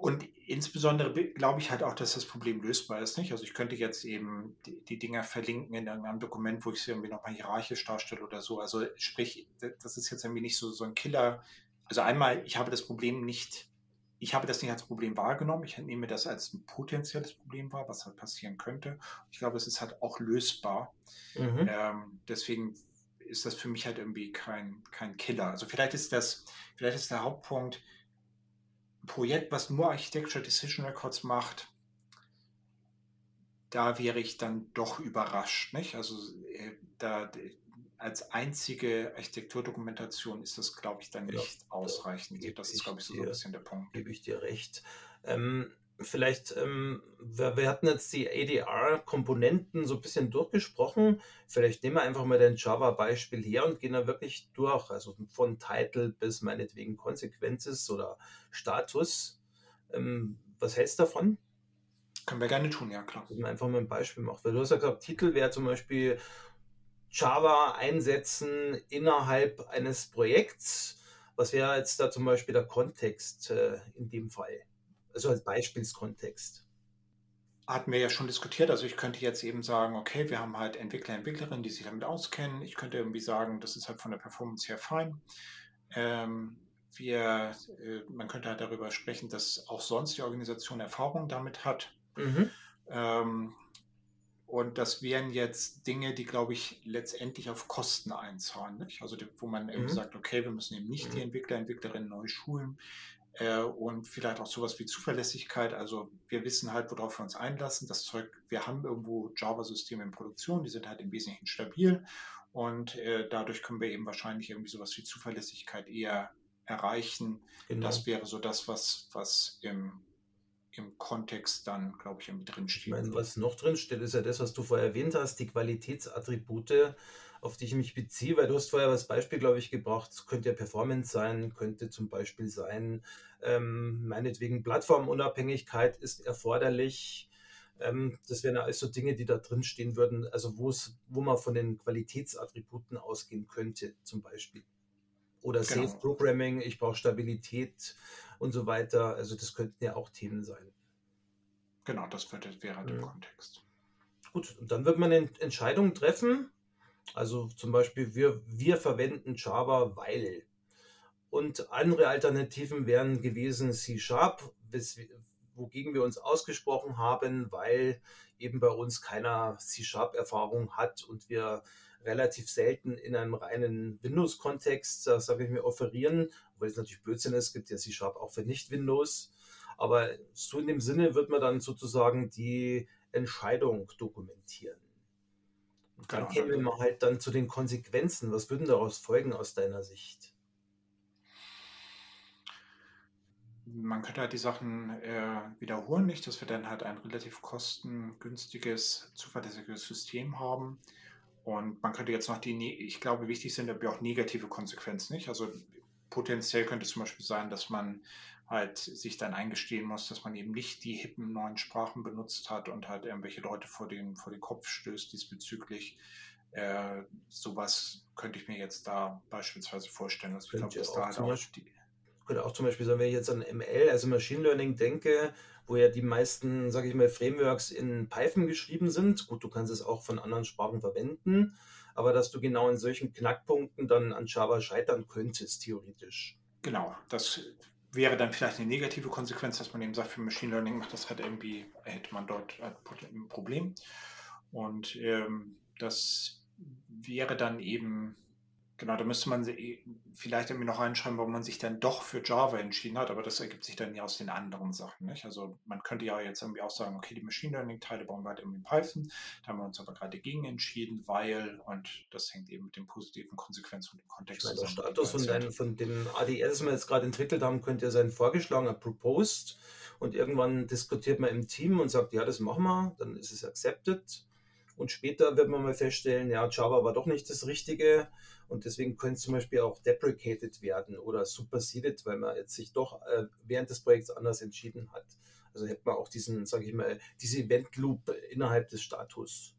und insbesondere glaube ich halt auch, dass das Problem lösbar ist. Nicht? Also ich könnte jetzt eben die, die Dinger verlinken in einem Dokument, wo ich sie irgendwie nochmal hierarchisch darstelle oder so. Also sprich, das ist jetzt irgendwie nicht so, so ein Killer. Also einmal, ich habe das Problem nicht, ich habe das nicht als Problem wahrgenommen. Ich nehme das als ein potenzielles Problem wahr, was halt passieren könnte. Ich glaube, es ist halt auch lösbar. Mhm. Ähm, deswegen ist das für mich halt irgendwie kein, kein Killer. Also vielleicht ist das, vielleicht ist der Hauptpunkt, ein Projekt, was nur Architecture Decision Records macht, da wäre ich dann doch überrascht. Nicht? Also äh, da als einzige Architekturdokumentation ist das, glaube ich, dann nicht ja, ausreichend. Das ist, glaube ich, so, dir, ein bisschen der Punkt. Gebe ich dir recht. Ähm, vielleicht, ähm, wir, wir, hatten jetzt die ADR-Komponenten so ein bisschen durchgesprochen. Vielleicht nehmen wir einfach mal dein Java-Beispiel her und gehen da wirklich durch. Also von Title bis meinetwegen Consequences oder Status. Ähm, was hältst du davon? Können wir gerne tun, ja klar. Dass man einfach mal ein Beispiel macht. Weil du hast ja gesagt, Titel wäre zum Beispiel Java einsetzen innerhalb eines Projekts. Was wäre jetzt da zum Beispiel der Kontext äh, in dem Fall? Also als Beispielskontext. Hatten wir ja schon diskutiert. Also ich könnte jetzt eben sagen, okay, wir haben halt Entwickler, Entwicklerinnen, die sich damit auskennen. Ich könnte irgendwie sagen, das ist halt von der Performance her fein. Ähm, wir, äh, man könnte halt darüber sprechen, dass auch sonst die Organisation Erfahrung damit hat. Mhm. Ähm, und das wären jetzt Dinge, die, glaube ich, letztendlich auf Kosten einzahlen. Nicht? Also wo man mhm. eben sagt, okay, wir müssen eben nicht mhm. die Entwickler, Entwicklerinnen neu schulen. Äh, und vielleicht auch sowas wie Zuverlässigkeit. Also wir wissen halt, worauf wir uns einlassen. Das Zeug, wir haben irgendwo Java-Systeme in Produktion, die sind halt im Wesentlichen stabil und äh, dadurch können wir eben wahrscheinlich irgendwie sowas wie Zuverlässigkeit eher erreichen. Genau. Das wäre so das, was, was im, im Kontext dann, glaube ich, irgendwie drinsteht. Ich meine, was noch drinsteht, ist ja das, was du vorher erwähnt hast, die Qualitätsattribute auf die ich mich beziehe, weil du hast vorher das Beispiel, glaube ich, gebracht, könnte ja Performance sein, könnte zum Beispiel sein, ähm, meinetwegen Plattformunabhängigkeit ist erforderlich. Ähm, das wären alles so Dinge, die da drin stehen würden, also wo man von den Qualitätsattributen ausgehen könnte, zum Beispiel. Oder genau. Safe Programming, ich brauche Stabilität und so weiter. Also das könnten ja auch Themen sein. Genau, das wäre der ja. Kontext. Gut, und dann wird man Entscheidungen treffen, also zum Beispiel, wir, wir verwenden Java, weil. Und andere Alternativen wären gewesen C-Sharp, wogegen wir uns ausgesprochen haben, weil eben bei uns keiner C-Sharp-Erfahrung hat und wir relativ selten in einem reinen Windows-Kontext, sage ich mir, offerieren, weil es natürlich Blödsinn ist, gibt ja C-Sharp auch für Nicht-Windows. Aber so in dem Sinne wird man dann sozusagen die Entscheidung dokumentieren. Und dann genau. kämen wir halt dann zu den Konsequenzen. Was würden daraus folgen aus deiner Sicht? Man könnte halt die Sachen äh, wiederholen, nicht, dass wir dann halt ein relativ kostengünstiges, zuverlässiges System haben. Und man könnte jetzt noch die, ne-, ich glaube, wichtig sind aber auch negative Konsequenzen, nicht? Also potenziell könnte es zum Beispiel sein, dass man halt sich dann eingestehen muss, dass man eben nicht die hippen neuen Sprachen benutzt hat und halt irgendwelche Leute vor den, vor den Kopf stößt diesbezüglich. Äh, sowas könnte ich mir jetzt da beispielsweise vorstellen. Also ich glaube, dass da halt auch Beispiel, die könnte auch zum Beispiel sagen, wenn ich jetzt an ML, also Machine Learning denke, wo ja die meisten, sage ich mal, Frameworks in Python geschrieben sind. Gut, du kannst es auch von anderen Sprachen verwenden, aber dass du genau in solchen Knackpunkten dann an Java scheitern könntest, theoretisch. Genau, das wäre dann vielleicht eine negative Konsequenz, dass man eben sagt, für Machine Learning macht das halt irgendwie, hätte man dort ein Problem. Und ähm, das wäre dann eben Genau, da müsste man vielleicht irgendwie noch reinschreiben, warum man sich dann doch für Java entschieden hat, aber das ergibt sich dann ja aus den anderen Sachen. Nicht? Also man könnte ja jetzt irgendwie auch sagen, okay, die Machine Learning-Teile bauen wir halt irgendwie in Python, da haben wir uns aber gerade dagegen entschieden, weil, und das hängt eben mit den positiven Konsequenzen und dem Kontext zusammen. Der Status von, dein, von dem ADS, das wir jetzt gerade entwickelt haben, könnte ja sein vorgeschlagener Proposed und irgendwann diskutiert man im Team und sagt, ja, das machen wir, dann ist es accepted und später wird man mal feststellen, ja, Java war doch nicht das Richtige und deswegen könnte es zum Beispiel auch deprecated werden oder superseded, weil man jetzt sich doch äh, während des Projekts anders entschieden hat. Also hätte man auch diesen, sage ich mal, diese Event Loop innerhalb des Status.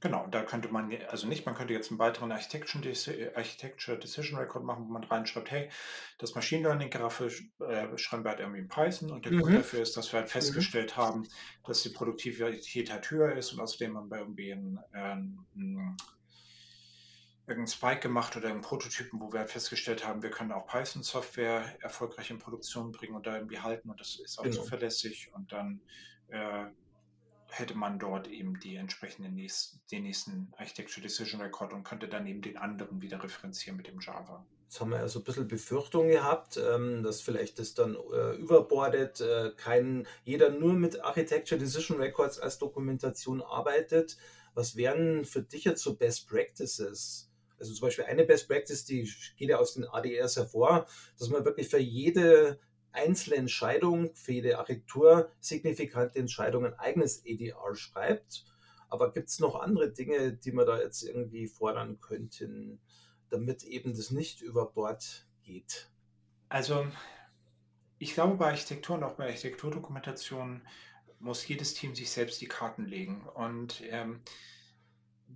Genau, da könnte man, also nicht, man könnte jetzt einen weiteren Architecture, Decision Record machen, wo man reinschreibt, hey, das Machine Learning Graphe äh, schreiben wir halt irgendwie in Python und der mhm. Grund dafür ist, dass wir halt mhm. festgestellt mhm. haben, dass die Produktivität halt höher ist und außerdem haben wir irgendwie einen, äh, irgendeinen Spike gemacht oder einen Prototypen, wo wir halt festgestellt haben, wir können auch Python-Software erfolgreich in Produktion bringen und da irgendwie halten und das ist auch genau. zuverlässig und dann äh, hätte man dort eben die entsprechenden nächsten, den nächsten Architecture Decision Record und könnte dann eben den anderen wieder referenzieren mit dem Java. Jetzt haben wir ja so ein bisschen Befürchtung gehabt, ähm, dass vielleicht das dann äh, überbordet, äh, kein, jeder nur mit Architecture Decision Records als Dokumentation arbeitet. Was wären für dich jetzt so Best Practices? Also zum Beispiel eine Best Practice, die geht ja aus den ADRs hervor, dass man wirklich für jede einzelne Entscheidung für jede Architektur signifikante Entscheidung ein eigenes EDR schreibt. Aber gibt es noch andere Dinge, die man da jetzt irgendwie fordern könnten, damit eben das nicht über Bord geht? Also ich glaube, bei Architektur und auch bei Architekturdokumentation muss jedes Team sich selbst die Karten legen. Und ähm,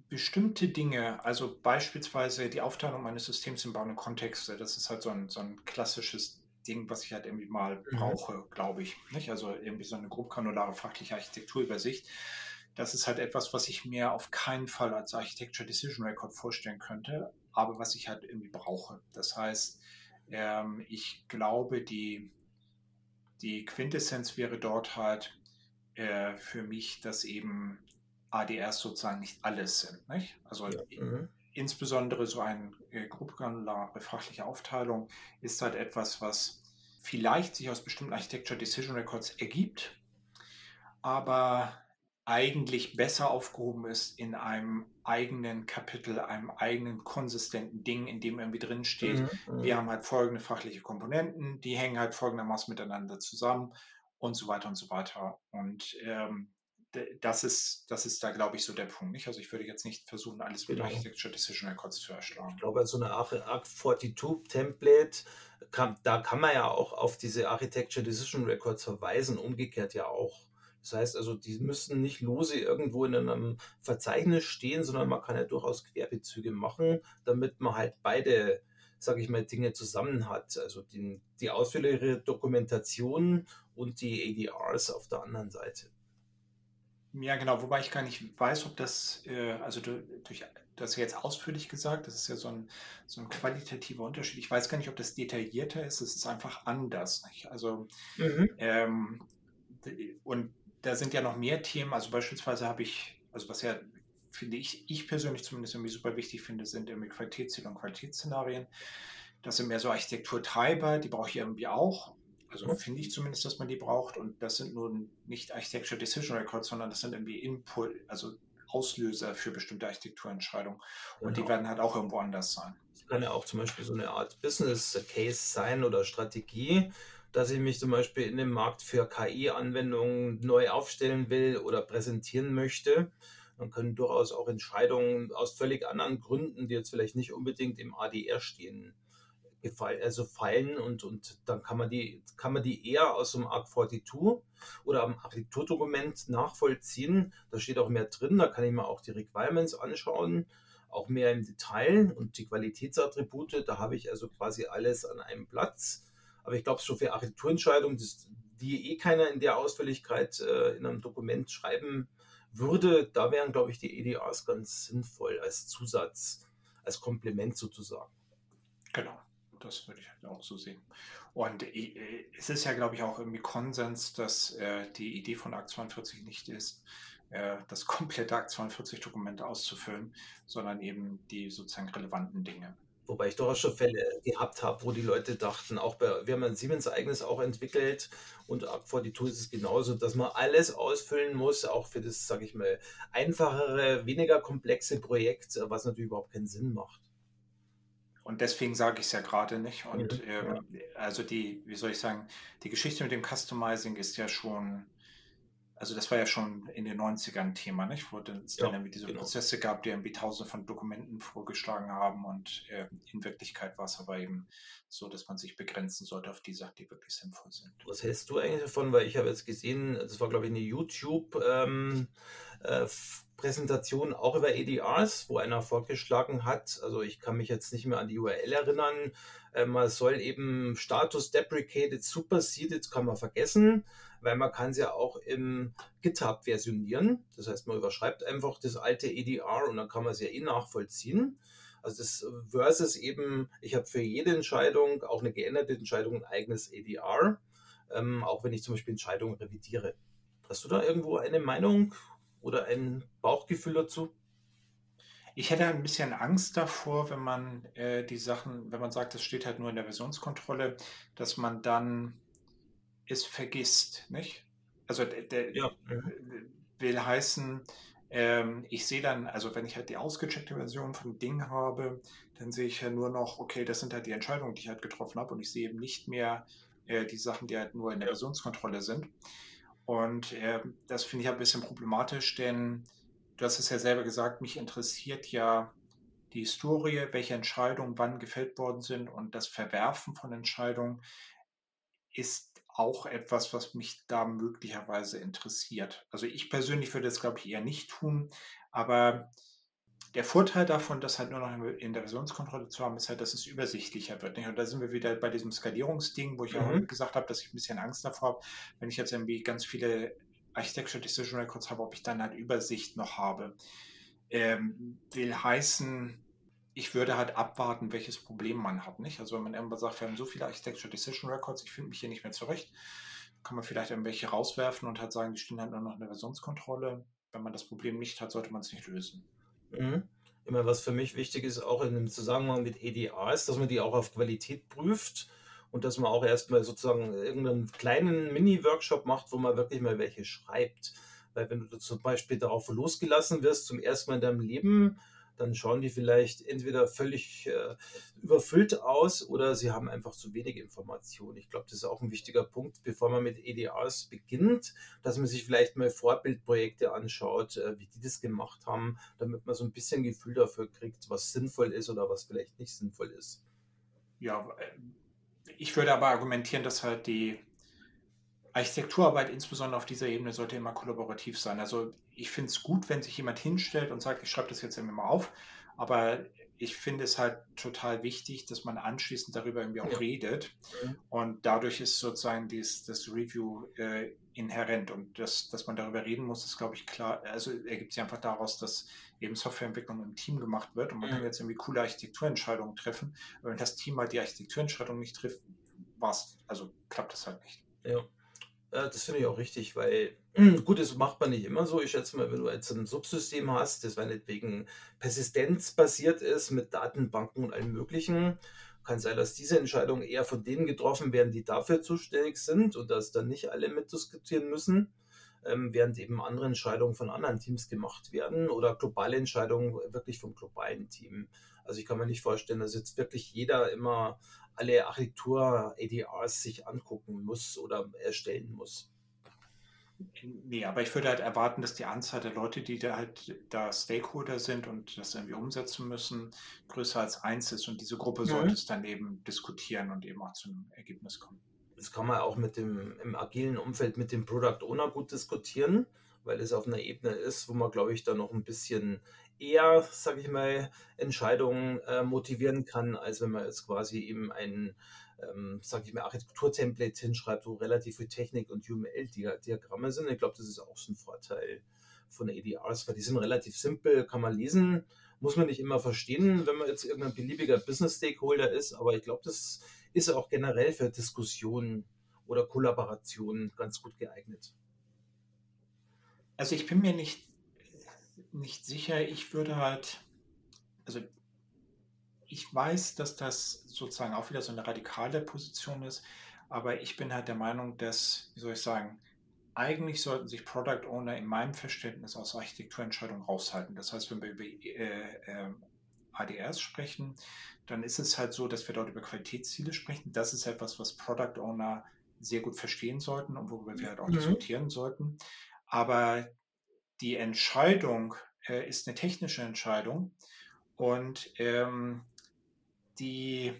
bestimmte Dinge, also beispielsweise die Aufteilung eines Systems in bauende Kontexte, das ist halt so ein, so ein klassisches Ding, was ich halt irgendwie mal mhm. brauche, glaube ich. Nicht? Also irgendwie so eine grob granulare fachliche Architekturübersicht. Das ist halt etwas, was ich mir auf keinen Fall als Architecture Decision Record vorstellen könnte, aber was ich halt irgendwie brauche. Das heißt, ähm, ich glaube, die, die Quintessenz wäre dort halt äh, für mich, dass eben ADRs sozusagen nicht alles sind. Nicht? Also ja. mhm insbesondere so eine äh, gruppengranulare fachliche Aufteilung ist halt etwas, was vielleicht sich aus bestimmten Architecture Decision Records ergibt, aber eigentlich besser aufgehoben ist in einem eigenen Kapitel, einem eigenen konsistenten Ding, in dem irgendwie drin steht, mhm, mhm, wir haben halt folgende fachliche Komponenten, die hängen halt folgendermaßen miteinander zusammen und so weiter und so weiter. Und ähm, das ist, das ist da, glaube ich, so der Punkt. Nicht? Also ich würde jetzt nicht versuchen, alles mit genau. Architecture Decision Records zu erschlagen. Ich glaube, so eine Arc 42 Template, kann, da kann man ja auch auf diese Architecture Decision Records verweisen, umgekehrt ja auch. Das heißt also, die müssen nicht lose irgendwo in einem Verzeichnis stehen, sondern man kann ja durchaus Querbezüge machen, damit man halt beide, sage ich mal, Dinge zusammen hat. Also die, die ausführliche Dokumentation und die ADRs auf der anderen Seite. Ja, genau, wobei ich gar nicht weiß, ob das, äh, also du, durch das jetzt ausführlich gesagt, das ist ja so ein, so ein qualitativer Unterschied. Ich weiß gar nicht, ob das detaillierter ist, es ist einfach anders. Nicht? Also, mhm. ähm, und da sind ja noch mehr Themen, also beispielsweise habe ich, also was ja, finde ich, ich persönlich zumindest irgendwie super wichtig finde, sind irgendwie Qualitätsziele und Qualitätsszenarien. Das sind mehr so Architekturtreiber, die brauche ich irgendwie auch. Also finde ich zumindest, dass man die braucht. Und das sind nun nicht Architecture Decision Records, sondern das sind irgendwie Input, also Auslöser für bestimmte Architekturentscheidungen. Und genau. die werden halt auch irgendwo anders sein. Das kann ja auch zum Beispiel so eine Art Business Case sein oder Strategie, dass ich mich zum Beispiel in dem Markt für KI-Anwendungen neu aufstellen will oder präsentieren möchte. Dann können durchaus auch Entscheidungen aus völlig anderen Gründen, die jetzt vielleicht nicht unbedingt im ADR stehen, also fallen und, und dann kann man die, kann man die eher aus dem Arc 42 oder am Architekturdokument nachvollziehen. Da steht auch mehr drin, da kann ich mir auch die Requirements anschauen, auch mehr im Detail und die Qualitätsattribute, da habe ich also quasi alles an einem Platz. Aber ich glaube, so für Architekturentscheidungen, die eh keiner in der Ausführlichkeit äh, in einem Dokument schreiben würde, da wären, glaube ich, die EDAs ganz sinnvoll als Zusatz, als Komplement sozusagen. Genau das würde ich halt auch so sehen. Und äh, es ist ja, glaube ich, auch irgendwie Konsens, dass äh, die Idee von Akt 42 nicht ist, äh, das komplette Akt 42 Dokument auszufüllen, sondern eben die sozusagen relevanten Dinge. Wobei ich doch auch schon Fälle gehabt habe, wo die Leute dachten, auch bei, wir haben ein Siemens-eigenes auch entwickelt und ab vor die Tool ist es genauso, dass man alles ausfüllen muss, auch für das, sage ich mal, einfachere, weniger komplexe Projekt, was natürlich überhaupt keinen Sinn macht. Und deswegen sage ich es ja gerade nicht. Und ähm, ja. also die, wie soll ich sagen, die Geschichte mit dem Customizing ist ja schon also das war ja schon in den 90ern ein Thema, nicht? Wo es ja, dann irgendwie diese genau. Prozesse gab, die irgendwie tausende von Dokumenten vorgeschlagen haben und äh, in Wirklichkeit war es aber eben so, dass man sich begrenzen sollte auf die Sachen, die wirklich sinnvoll sind. Was hältst du eigentlich davon? Weil ich habe jetzt gesehen, das war glaube ich eine YouTube ähm, äh, Präsentation auch über EDRs, wo einer vorgeschlagen hat, also ich kann mich jetzt nicht mehr an die URL erinnern, äh, man soll eben Status Deprecated Superseded kann man vergessen weil man kann es ja auch im GitHub versionieren. Das heißt, man überschreibt einfach das alte EDR und dann kann man es ja eh nachvollziehen. Also das versus eben, ich habe für jede Entscheidung, auch eine geänderte Entscheidung, ein eigenes EDR, ähm, auch wenn ich zum Beispiel Entscheidungen revidiere. Hast du da irgendwo eine Meinung oder ein Bauchgefühl dazu? Ich hätte ein bisschen Angst davor, wenn man äh, die Sachen, wenn man sagt, das steht halt nur in der Versionskontrolle, dass man dann es vergisst, nicht? Also der, der ja. will heißen, ähm, ich sehe dann, also wenn ich halt die ausgecheckte Version von Ding habe, dann sehe ich ja nur noch, okay, das sind halt die Entscheidungen, die ich halt getroffen habe und ich sehe eben nicht mehr äh, die Sachen, die halt nur in der Versionskontrolle sind. Und äh, das finde ich ein bisschen problematisch, denn du hast es ja selber gesagt, mich interessiert ja die Historie, welche Entscheidungen wann gefällt worden sind und das Verwerfen von Entscheidungen ist auch etwas, was mich da möglicherweise interessiert. Also ich persönlich würde es, glaube ich, eher nicht tun, aber der Vorteil davon, das halt nur noch in der Versionskontrolle zu haben, ist halt, dass es übersichtlicher wird. Und da sind wir wieder bei diesem Skalierungsding, wo ich mhm. auch gesagt habe, dass ich ein bisschen Angst davor habe, wenn ich jetzt irgendwie ganz viele Architecture Decision Records habe, ob ich dann halt Übersicht noch habe. Ähm, will heißen, ich würde halt abwarten, welches Problem man hat. Nicht? Also wenn man irgendwann sagt, wir haben so viele Architecture Decision Records, ich finde mich hier nicht mehr zurecht, kann man vielleicht irgendwelche rauswerfen und halt sagen, die stehen halt nur noch in der Versionskontrolle. Wenn man das Problem nicht hat, sollte man es nicht lösen. Mhm. Immer was für mich wichtig ist, auch in dem Zusammenhang mit EDAs, dass man die auch auf Qualität prüft und dass man auch erstmal sozusagen irgendeinen kleinen Mini-Workshop macht, wo man wirklich mal welche schreibt. Weil wenn du zum Beispiel darauf losgelassen wirst, zum ersten Mal in deinem Leben, dann schauen die vielleicht entweder völlig äh, überfüllt aus oder sie haben einfach zu wenig Informationen. Ich glaube, das ist auch ein wichtiger Punkt, bevor man mit EDAs beginnt, dass man sich vielleicht mal Vorbildprojekte anschaut, äh, wie die das gemacht haben, damit man so ein bisschen Gefühl dafür kriegt, was sinnvoll ist oder was vielleicht nicht sinnvoll ist. Ja, äh, ich würde aber argumentieren, dass halt die Architekturarbeit insbesondere auf dieser Ebene sollte immer kollaborativ sein. Also ich finde es gut, wenn sich jemand hinstellt und sagt, ich schreibe das jetzt immer mal auf, aber ich finde es halt total wichtig, dass man anschließend darüber irgendwie auch ja. redet. Mhm. Und dadurch ist sozusagen dies, das Review äh, inhärent. Und das, dass man darüber reden muss, ist, glaube ich, klar. Also ergibt sich einfach daraus, dass eben Softwareentwicklung im Team gemacht wird. Und man mhm. kann jetzt irgendwie coole Architekturentscheidungen treffen. Aber wenn das Team mal die Architekturentscheidung nicht trifft, war's, also klappt das halt nicht. Ja. Äh, das finde ich auch richtig, weil gut, das macht man nicht immer so. Ich schätze mal, wenn du jetzt ein Subsystem hast, das meinetwegen persistenzbasiert ist mit Datenbanken und allem Möglichen, kann sein, dass diese Entscheidungen eher von denen getroffen werden, die dafür zuständig sind und dass dann nicht alle mitdiskutieren müssen, ähm, während eben andere Entscheidungen von anderen Teams gemacht werden oder globale Entscheidungen wirklich vom globalen Team. Also ich kann mir nicht vorstellen, dass jetzt wirklich jeder immer alle Architektur-ADRs sich angucken muss oder erstellen muss. Nee, aber ich würde halt erwarten, dass die Anzahl der Leute, die da halt da Stakeholder sind und das irgendwie umsetzen müssen, größer als eins ist. Und diese Gruppe mhm. sollte es dann eben diskutieren und eben auch zu einem Ergebnis kommen. Das kann man auch mit dem im agilen Umfeld mit dem Product Owner gut diskutieren, weil es auf einer Ebene ist, wo man, glaube ich, da noch ein bisschen eher, sage ich mal, Entscheidungen äh, motivieren kann, als wenn man jetzt quasi eben ein, ähm, sage ich mal, Architekturtemplate hinschreibt, wo relativ viel Technik und UML-Diagramme sind. Ich glaube, das ist auch so ein Vorteil von ADRs, weil die sind relativ simpel, kann man lesen, muss man nicht immer verstehen, wenn man jetzt irgendein beliebiger Business-Stakeholder ist, aber ich glaube, das ist auch generell für Diskussionen oder Kollaborationen ganz gut geeignet. Also ich bin mir nicht nicht sicher. Ich würde halt, also ich weiß, dass das sozusagen auch wieder so eine radikale Position ist, aber ich bin halt der Meinung, dass, wie soll ich sagen, eigentlich sollten sich Product Owner in meinem Verständnis aus Architekturentscheidungen raushalten. Das heißt, wenn wir über äh, äh, ADRs sprechen, dann ist es halt so, dass wir dort über Qualitätsziele sprechen. Das ist etwas, was Product Owner sehr gut verstehen sollten und worüber wir halt auch mhm. diskutieren sollten. Aber die Entscheidung äh, ist eine technische Entscheidung und ähm, die,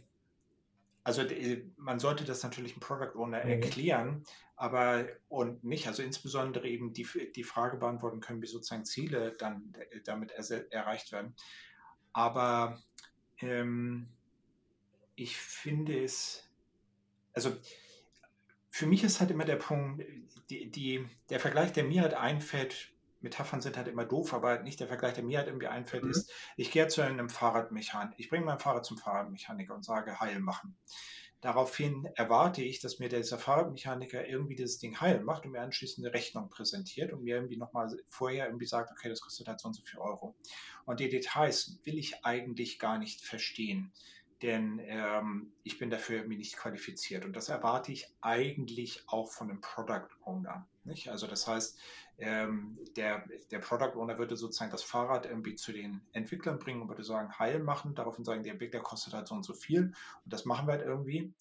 also die, man sollte das natürlich dem Product Owner mhm. erklären, aber und nicht, also insbesondere eben die, die Frage beantworten können, wie sozusagen Ziele dann äh, damit er, erreicht werden. Aber ähm, ich finde es, also für mich ist halt immer der Punkt, die, die, der Vergleich, der mir halt einfällt, Metaphern sind halt immer doof, aber nicht der Vergleich, der mir halt irgendwie einfällt, mhm. ist, ich gehe zu einem Fahrradmechaniker, ich bringe mein Fahrrad zum Fahrradmechaniker und sage heil machen. Daraufhin erwarte ich, dass mir dieser Fahrradmechaniker irgendwie das Ding heil macht und mir anschließend eine Rechnung präsentiert und mir irgendwie nochmal vorher irgendwie sagt, okay, das kostet halt so und so viel Euro. Und die Details will ich eigentlich gar nicht verstehen, denn ähm, ich bin dafür irgendwie nicht qualifiziert. Und das erwarte ich eigentlich auch von einem Product Owner. Nicht? Also das heißt, ähm, der, der Product Owner würde sozusagen das Fahrrad irgendwie zu den Entwicklern bringen und würde sagen, heil machen, daraufhin sagen, der Entwickler kostet halt so und so viel und das machen wir halt irgendwie.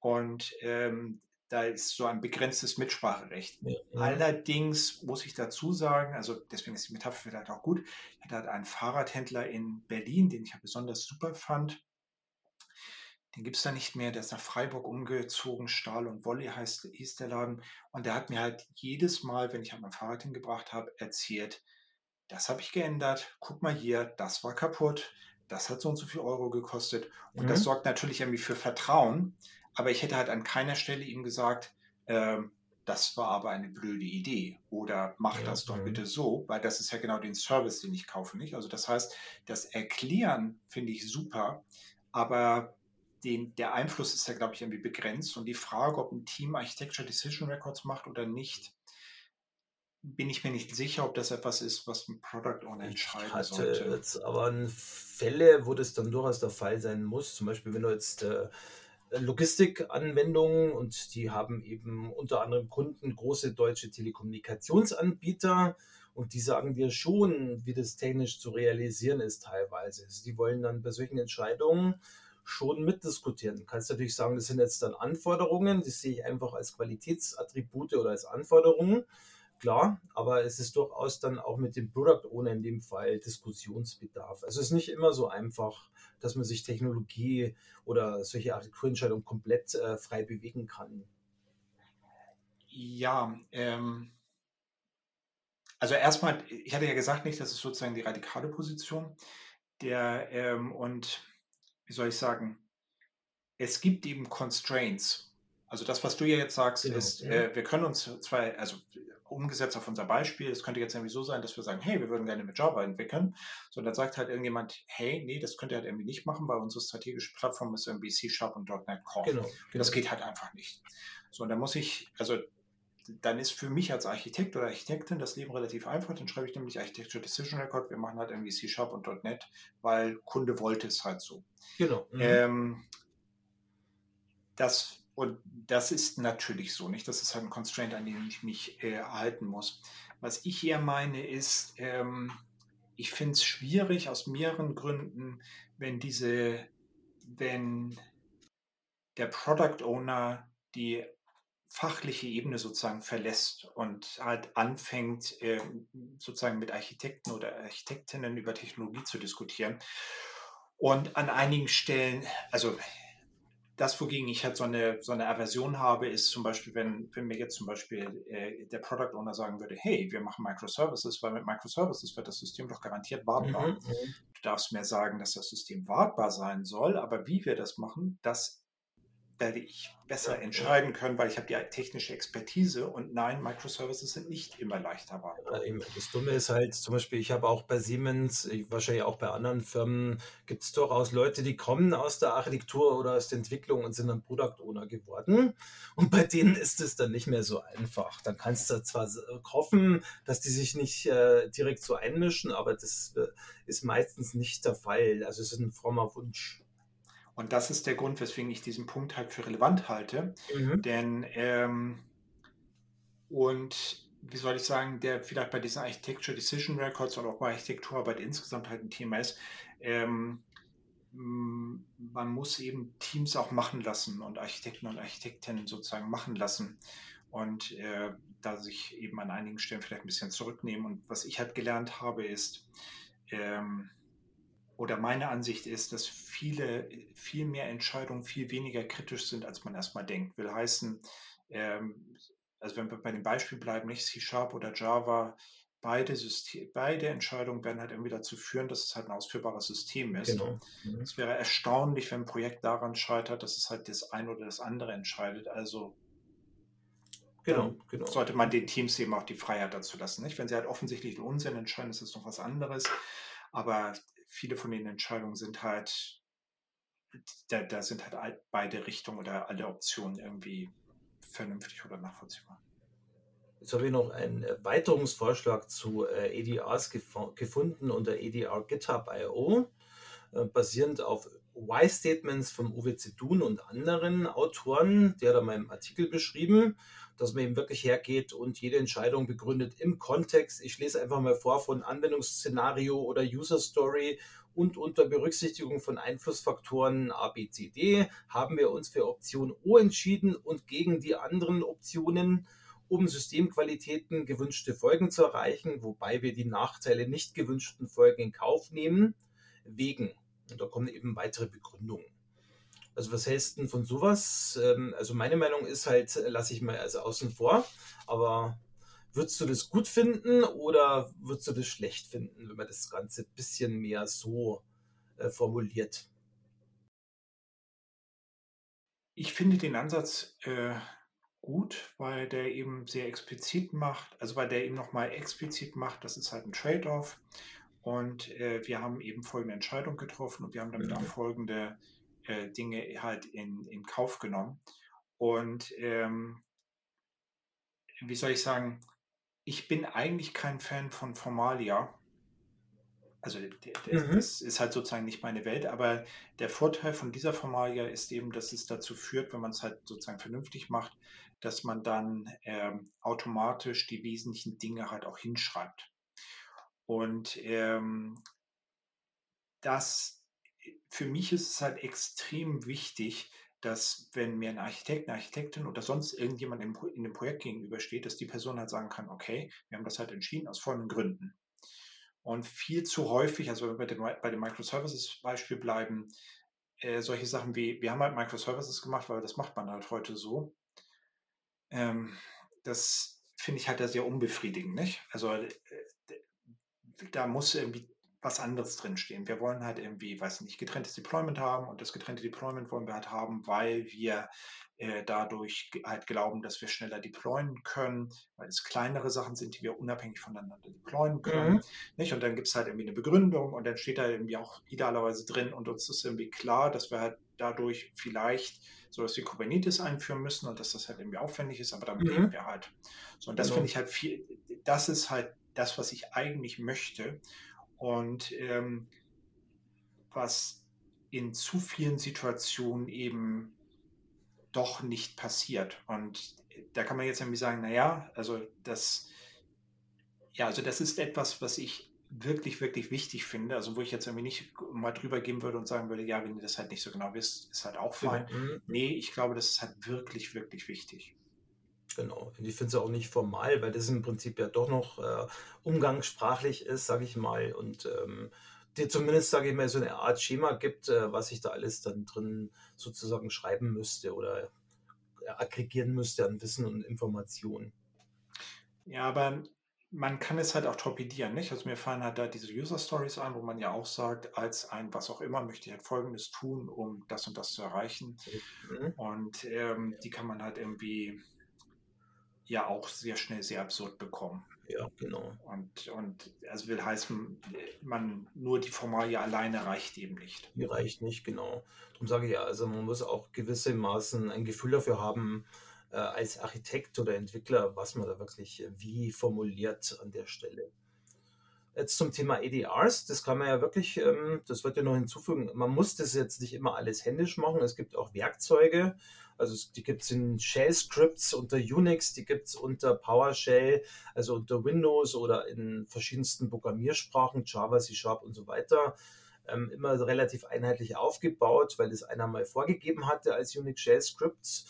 Und ähm, da ist so ein begrenztes Mitspracherecht. Ja. Allerdings muss ich dazu sagen, also deswegen ist die Metapher vielleicht auch gut, ich hatte halt einen Fahrradhändler in Berlin, den ich ja besonders super fand. Den gibt es da nicht mehr, der ist nach Freiburg umgezogen, Stahl und Wolle heißt, hieß der Laden. Und der hat mir halt jedes Mal, wenn ich halt mein Fahrrad hingebracht habe, erzählt, das habe ich geändert, guck mal hier, das war kaputt, das hat so und so viel Euro gekostet. Und mhm. das sorgt natürlich irgendwie für Vertrauen. Aber ich hätte halt an keiner Stelle ihm gesagt, ähm, das war aber eine blöde Idee oder mach ja, das doch ja. bitte so, weil das ist ja genau den Service, den ich kaufe, nicht? Also das heißt, das Erklären finde ich super, aber den, der Einfluss ist ja, glaube ich, irgendwie begrenzt. Und die Frage, ob ein Team Architecture Decision Records macht oder nicht, bin ich mir nicht sicher, ob das etwas ist, was ein Product Owner entscheiden ich hatte sollte. Jetzt aber Fälle, wo das dann durchaus der Fall sein muss. Zum Beispiel, wenn du jetzt äh, Logistikanwendungen und die haben eben unter anderem Kunden große deutsche Telekommunikationsanbieter und die sagen dir schon, wie das technisch zu realisieren ist teilweise. Also die wollen dann bei solchen Entscheidungen schon mitdiskutieren. Du kannst natürlich sagen, das sind jetzt dann Anforderungen, die sehe ich einfach als Qualitätsattribute oder als Anforderungen. Klar, aber es ist durchaus dann auch mit dem Product Owner in dem Fall Diskussionsbedarf. Also es ist nicht immer so einfach, dass man sich Technologie oder solche Architekturentscheidungen komplett äh, frei bewegen kann. Ja, ähm, also erstmal, ich hatte ja gesagt nicht, das ist sozusagen die radikale Position. Der, ähm, und wie soll ich sagen, es gibt eben Constraints. Also das, was du ja jetzt sagst, genau. ist, äh, wir können uns zwar, also umgesetzt auf unser Beispiel, es könnte jetzt irgendwie so sein, dass wir sagen, hey, wir würden gerne mit Java entwickeln. So, und dann sagt halt irgendjemand, hey, nee, das könnt ihr halt irgendwie nicht machen, weil unsere strategische Plattform ist irgendwie C-Sharp und .NET Core. Genau, genau. Das geht halt einfach nicht. So, und da muss ich, also dann ist für mich als Architekt oder Architektin das Leben relativ einfach. Dann schreibe ich nämlich Architecture Decision Record. Wir machen halt irgendwie C-Sharp und .NET, weil Kunde wollte es halt so. Genau. Mhm. Ähm, das, und das ist natürlich so, nicht? Das ist halt ein Constraint, an dem ich mich äh, halten muss. Was ich hier meine, ist, ähm, ich finde es schwierig aus mehreren Gründen, wenn diese, wenn der Product Owner die fachliche Ebene sozusagen verlässt und halt anfängt, ähm, sozusagen mit Architekten oder Architektinnen über Technologie zu diskutieren. Und an einigen Stellen, also das, wogegen ich halt so eine, so eine Aversion habe, ist zum Beispiel, wenn, wenn mir jetzt zum Beispiel äh, der Product Owner sagen würde, hey, wir machen Microservices, weil mit Microservices wird das System doch garantiert wartbar. Mhm, mhm. du darfst mir sagen, dass das System wartbar sein soll, aber wie wir das machen, das werde ich besser entscheiden können, weil ich habe die technische Expertise und nein, Microservices sind nicht immer leichter. Das Dumme ist halt zum Beispiel, ich habe auch bei Siemens, wahrscheinlich auch bei anderen Firmen, gibt es durchaus Leute, die kommen aus der Architektur oder aus der Entwicklung und sind dann Product Owner geworden. Und bei denen ist es dann nicht mehr so einfach. Dann kannst du zwar hoffen, dass die sich nicht äh, direkt so einmischen, aber das äh, ist meistens nicht der Fall. Also es ist ein frommer Wunsch. Und das ist der Grund, weswegen ich diesen Punkt halt für relevant halte. Mhm. Denn, ähm, und wie soll ich sagen, der vielleicht bei diesen Architecture Decision Records oder auch bei Architekturarbeit insgesamt halt ein Thema ist, ähm, man muss eben Teams auch machen lassen und Architekten und Architektinnen sozusagen machen lassen und äh, da sich eben an einigen Stellen vielleicht ein bisschen zurücknehmen. Und was ich halt gelernt habe, ist, ähm, oder meine Ansicht ist, dass viele, viel mehr Entscheidungen viel weniger kritisch sind, als man erstmal denkt. Will heißen, ähm, also wenn wir bei dem Beispiel bleiben, nicht C-Sharp oder Java, beide, System, beide Entscheidungen werden halt irgendwie dazu führen, dass es halt ein ausführbares System ist. Genau. Mhm. Es wäre erstaunlich, wenn ein Projekt daran scheitert, dass es halt das eine oder das andere entscheidet. Also genau, genau. sollte man den Teams eben auch die Freiheit dazu lassen. Nicht? Wenn sie halt offensichtlich einen Unsinn entscheiden, ist das noch was anderes. Aber viele von den Entscheidungen sind halt, da, da sind halt beide Richtungen oder alle Optionen irgendwie vernünftig oder nachvollziehbar. Jetzt habe ich noch einen Erweiterungsvorschlag zu äh, ADRs gef gefunden unter ADR GitHub.io, äh, basierend auf Y-Statements von Uwe Zedun und anderen Autoren. Der hat da meinem Artikel beschrieben, dass man eben wirklich hergeht und jede Entscheidung begründet im Kontext. Ich lese einfach mal vor von Anwendungsszenario oder User Story und unter Berücksichtigung von Einflussfaktoren A, B, C, D haben wir uns für Option O entschieden und gegen die anderen Optionen, um Systemqualitäten gewünschte Folgen zu erreichen, wobei wir die Nachteile nicht gewünschten Folgen in Kauf nehmen, wegen. Und da kommen eben weitere Begründungen. Also was hältst du von sowas? Ähm, also meine Meinung ist halt, lasse ich mal also außen vor, aber Würdest du das gut finden oder würdest du das schlecht finden, wenn man das Ganze ein bisschen mehr so äh, formuliert? Ich finde den Ansatz äh, gut, weil der eben sehr explizit macht, also weil der eben nochmal explizit macht, das ist halt ein Trade-off. Und äh, wir haben eben folgende Entscheidung getroffen und wir haben damit mhm. auch folgende äh, Dinge halt in, in Kauf genommen. Und ähm, wie soll ich sagen, ich bin eigentlich kein Fan von Formalia. Also der, mhm. das ist halt sozusagen nicht meine Welt, aber der Vorteil von dieser Formalia ist eben, dass es dazu führt, wenn man es halt sozusagen vernünftig macht, dass man dann ähm, automatisch die wesentlichen Dinge halt auch hinschreibt. Und ähm, das, für mich ist es halt extrem wichtig, dass wenn mir ein Architekt, eine Architektin oder sonst irgendjemand in, in dem Projekt gegenübersteht, dass die Person halt sagen kann, okay, wir haben das halt entschieden aus folgenden Gründen. Und viel zu häufig, also wenn wir bei dem, bei dem Microservices-Beispiel bleiben, äh, solche Sachen wie, wir haben halt Microservices gemacht, weil das macht man halt heute so. Ähm, das finde ich halt sehr unbefriedigend, nicht? Also äh, da muss irgendwie was anderes drinstehen. Wir wollen halt irgendwie, weiß nicht, getrenntes Deployment haben und das getrennte Deployment wollen wir halt haben, weil wir äh, dadurch halt glauben, dass wir schneller deployen können, weil es kleinere Sachen sind, die wir unabhängig voneinander deployen können. Mhm. Nicht? Und dann gibt es halt irgendwie eine Begründung und dann steht da irgendwie auch idealerweise drin und uns ist irgendwie klar, dass wir halt dadurch vielleicht so dass wir Kubernetes einführen müssen und dass das halt irgendwie aufwendig ist, aber damit mhm. leben wir halt. So, und das genau. finde ich halt viel, das ist halt das, was ich eigentlich möchte. Und ähm, was in zu vielen Situationen eben doch nicht passiert. Und da kann man jetzt irgendwie sagen, naja, also das, ja, also das ist etwas, was ich wirklich, wirklich wichtig finde. Also wo ich jetzt irgendwie nicht mal drüber gehen würde und sagen würde, ja, wenn ihr das halt nicht so genau wisst, ist halt auch fein. Mhm. Nee, ich glaube, das ist halt wirklich, wirklich wichtig. Genau, und ich finde es auch nicht formal, weil das im Prinzip ja doch noch äh, umgangssprachlich ist, sage ich mal, und ähm, dir zumindest, sage ich mal, so eine Art Schema gibt, äh, was ich da alles dann drin sozusagen schreiben müsste oder äh, aggregieren müsste an Wissen und Informationen. Ja, aber man kann es halt auch torpedieren, nicht? Also mir fallen halt da diese User Stories ein, wo man ja auch sagt, als ein was auch immer möchte ich halt Folgendes tun, um das und das zu erreichen. Mhm. Und ähm, die kann man halt irgendwie ja auch sehr schnell sehr absurd bekommen. Ja, genau. Und, und also will heißen, man nur die Formalie alleine reicht eben nicht. Die reicht nicht, genau. Darum sage ich ja, also man muss auch gewissermaßen ein Gefühl dafür haben, äh, als Architekt oder Entwickler, was man da wirklich wie formuliert an der Stelle. Jetzt zum Thema EDRs, das kann man ja wirklich, ähm, das wird ja noch hinzufügen, man muss das jetzt nicht immer alles händisch machen. Es gibt auch Werkzeuge, also die gibt es in Shell-Scripts unter Unix, die gibt es unter PowerShell, also unter Windows oder in verschiedensten Programmiersprachen, Java, C Sharp und so weiter. Ähm, immer relativ einheitlich aufgebaut, weil es einer mal vorgegeben hatte als Unix Shell Scripts,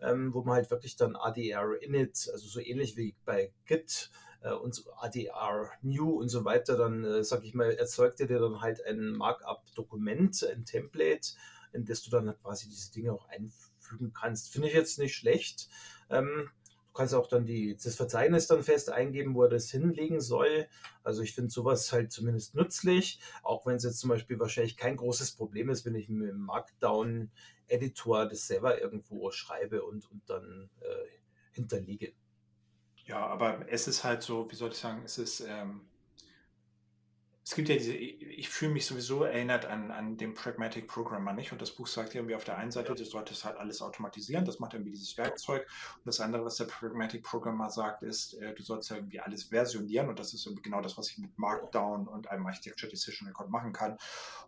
ähm, wo man halt wirklich dann ADR init, also so ähnlich wie bei Git, äh, und ADR New und so weiter, dann äh, sag ich mal, erzeugt er dir dann halt ein Markup-Dokument, ein Template, in das du dann quasi diese Dinge auch einfügen kannst. Finde ich jetzt nicht schlecht. Ähm, du kannst auch dann die, das Verzeichnis dann fest eingeben, wo er das hinlegen soll. Also ich finde sowas halt zumindest nützlich, auch wenn es jetzt zum Beispiel wahrscheinlich kein großes Problem ist, wenn ich mit dem Markdown-Editor das selber irgendwo schreibe und, und dann äh, hinterlege. Ja, aber es ist halt so, wie soll ich sagen, es ist, ähm, es gibt ja diese, ich fühle mich sowieso erinnert an, an den Pragmatic Programmer, nicht? Und das Buch sagt irgendwie auf der einen Seite, du solltest halt alles automatisieren, das macht irgendwie dieses Werkzeug. Und das andere, was der Pragmatic Programmer sagt, ist, äh, du sollst ja irgendwie alles versionieren und das ist irgendwie genau das, was ich mit Markdown und einem Architecture Decision Record machen kann.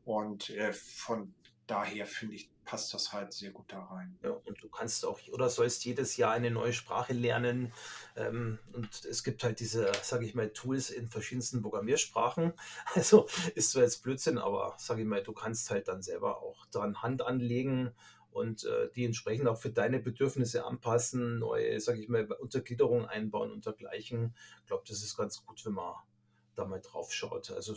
Und äh, von daher finde ich, passt das halt sehr gut da rein. Ja, und du kannst auch oder sollst jedes Jahr eine neue Sprache lernen. Ähm, und es gibt halt diese, sage ich mal, Tools in verschiedensten Programmiersprachen. <laughs> Also ist zwar jetzt Blödsinn, aber sage ich mal, du kannst halt dann selber auch dran Hand anlegen und äh, die entsprechend auch für deine Bedürfnisse anpassen, neue, sage ich mal, Untergliederungen einbauen und dergleichen. Ich glaube, das ist ganz gut, wenn man da mal drauf schaut. Also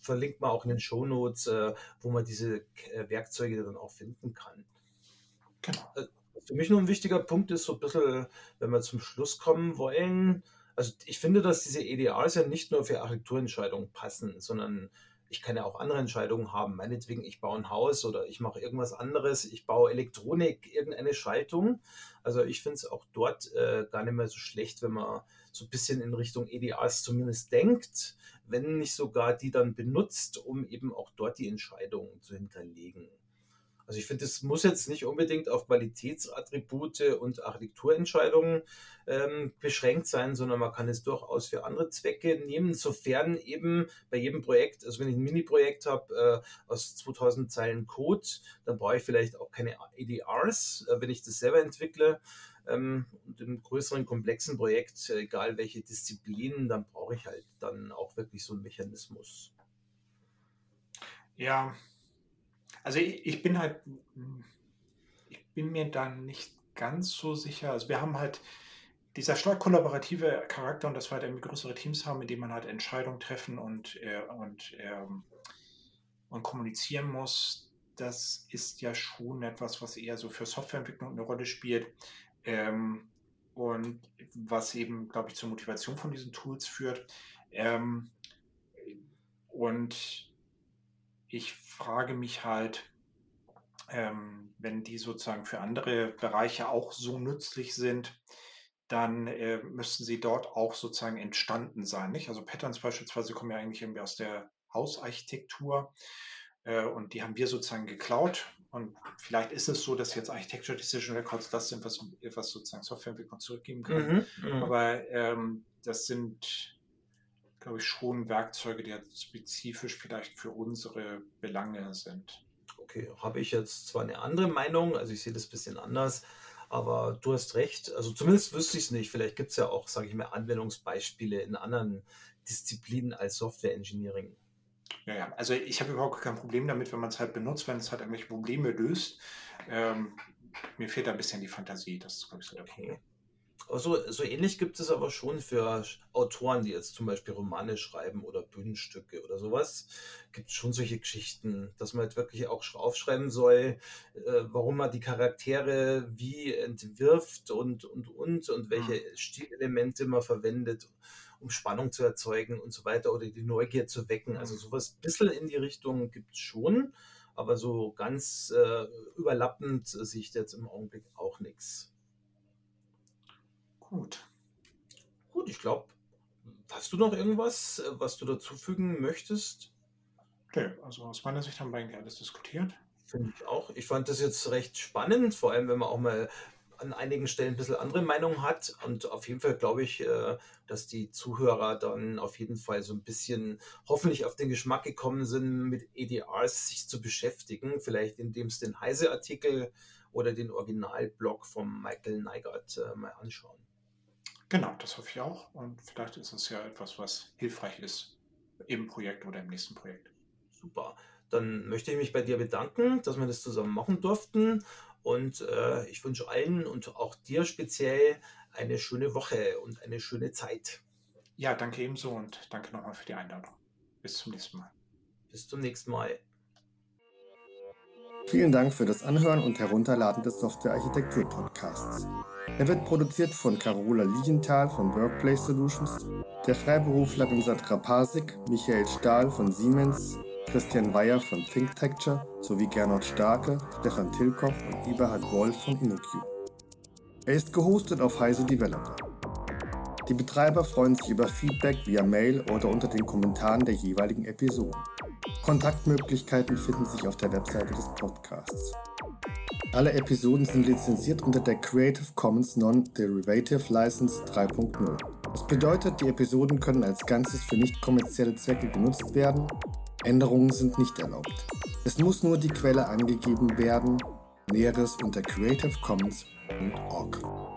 verlinkt man auch in den Shownotes, äh, wo man diese äh, Werkzeuge dann auch finden kann. Genau. Äh, für mich nur ein wichtiger Punkt ist so ein bisschen, wenn wir zum Schluss kommen wollen, also ich finde, dass diese EDAs ja nicht nur für Architekturentscheidungen passen, sondern ich kann ja auch andere Entscheidungen haben. Meinetwegen, ich baue ein Haus oder ich mache irgendwas anderes, ich baue Elektronik, irgendeine Schaltung. Also ich finde es auch dort äh, gar nicht mehr so schlecht, wenn man so ein bisschen in Richtung EDAs zumindest denkt, wenn nicht sogar die dann benutzt, um eben auch dort die Entscheidungen zu hinterlegen. Also ich finde, es muss jetzt nicht unbedingt auf Qualitätsattribute und Architekturentscheidungen ähm, beschränkt sein, sondern man kann es durchaus für andere Zwecke nehmen, sofern eben bei jedem Projekt, also wenn ich ein Mini-Projekt habe äh, aus 2000 Zeilen Code, dann brauche ich vielleicht auch keine EDRs, äh, wenn ich das selber entwickle. Ähm, und im größeren, komplexen Projekt, egal welche Disziplinen, dann brauche ich halt dann auch wirklich so einen Mechanismus. Ja, also ich, ich bin halt, ich bin mir da nicht ganz so sicher. Also wir haben halt dieser stark kollaborative Charakter und dass wir halt irgendwie größere Teams haben, in denen man halt Entscheidungen treffen und, äh, und, äh, und kommunizieren muss, das ist ja schon etwas, was eher so für Softwareentwicklung eine Rolle spielt. Ähm, und was eben, glaube ich, zur Motivation von diesen Tools führt. Ähm, und ich frage mich halt, ähm, wenn die sozusagen für andere Bereiche auch so nützlich sind, dann äh, müssten sie dort auch sozusagen entstanden sein. Nicht? Also Patterns beispielsweise kommen ja eigentlich irgendwie aus der Hausarchitektur äh, und die haben wir sozusagen geklaut. Und vielleicht ist es so, dass jetzt Architecture Decision Records das sind, was, was sozusagen Softwareentwicklung zurückgeben kann. Mhm, mhm. Aber ähm, das sind glaube ich, schon Werkzeuge, die halt spezifisch vielleicht für unsere Belange sind. Okay, habe ich jetzt zwar eine andere Meinung, also ich sehe das ein bisschen anders, aber du hast recht. Also zumindest wüsste ich es nicht. Vielleicht gibt es ja auch, sage ich mal, Anwendungsbeispiele in anderen Disziplinen als Software Engineering. Ja, ja. also ich habe überhaupt kein Problem damit, wenn man es halt benutzt, wenn es halt irgendwelche Probleme löst. Ähm, mir fehlt da ein bisschen die Fantasie, das ist, glaube ich, so der okay. Punkt. So, so ähnlich gibt es aber schon für Autoren, die jetzt zum Beispiel Romane schreiben oder Bühnenstücke oder sowas. Gibt es schon solche Geschichten, dass man halt wirklich auch aufschreiben soll, äh, warum man die Charaktere wie entwirft und und und und welche mhm. Stilelemente man verwendet, um Spannung zu erzeugen und so weiter oder die Neugier zu wecken. Also sowas ein bisschen in die Richtung gibt es schon, aber so ganz äh, überlappend sehe ich jetzt im Augenblick auch nichts. Gut. Gut, ich glaube, hast du noch irgendwas, äh, was du dazufügen möchtest? Okay, also aus meiner Sicht haben wir eigentlich alles diskutiert. Finde ich auch. Ich fand das jetzt recht spannend, vor allem wenn man auch mal an einigen Stellen ein bisschen andere Meinung hat. Und auf jeden Fall glaube ich, äh, dass die Zuhörer dann auf jeden Fall so ein bisschen hoffentlich auf den Geschmack gekommen sind, mit EDRs sich zu beschäftigen. Vielleicht indem es den Heise-Artikel oder den Originalblog von Michael Neigert äh, mal anschauen. Genau, das hoffe ich auch. Und vielleicht ist es ja etwas, was hilfreich ist im Projekt oder im nächsten Projekt. Super. Dann möchte ich mich bei dir bedanken, dass wir das zusammen machen durften. Und äh, ich wünsche allen und auch dir speziell eine schöne Woche und eine schöne Zeit. Ja, danke ebenso und danke nochmal für die Einladung. Bis zum nächsten Mal. Bis zum nächsten Mal. Vielen Dank für das Anhören und Herunterladen des Software Architektur Podcasts. Er wird produziert von Carola Lienthal von Workplace Solutions, der Freiberufler Sandra Pasik, Michael Stahl von Siemens, Christian Weyer von ThinkTecture sowie Gernot Starke, Stefan Tilkoff und Eberhard Wolf von InnoQ. Er ist gehostet auf Heise Developer. Die Betreiber freuen sich über Feedback via Mail oder unter den Kommentaren der jeweiligen Episoden. Kontaktmöglichkeiten finden sich auf der Webseite des Podcasts. Alle Episoden sind lizenziert unter der Creative Commons Non-Derivative License 3.0. Das bedeutet, die Episoden können als Ganzes für nicht kommerzielle Zwecke genutzt werden Änderungen sind nicht erlaubt. Es muss nur die Quelle angegeben werden. Näheres unter creativecommons.org.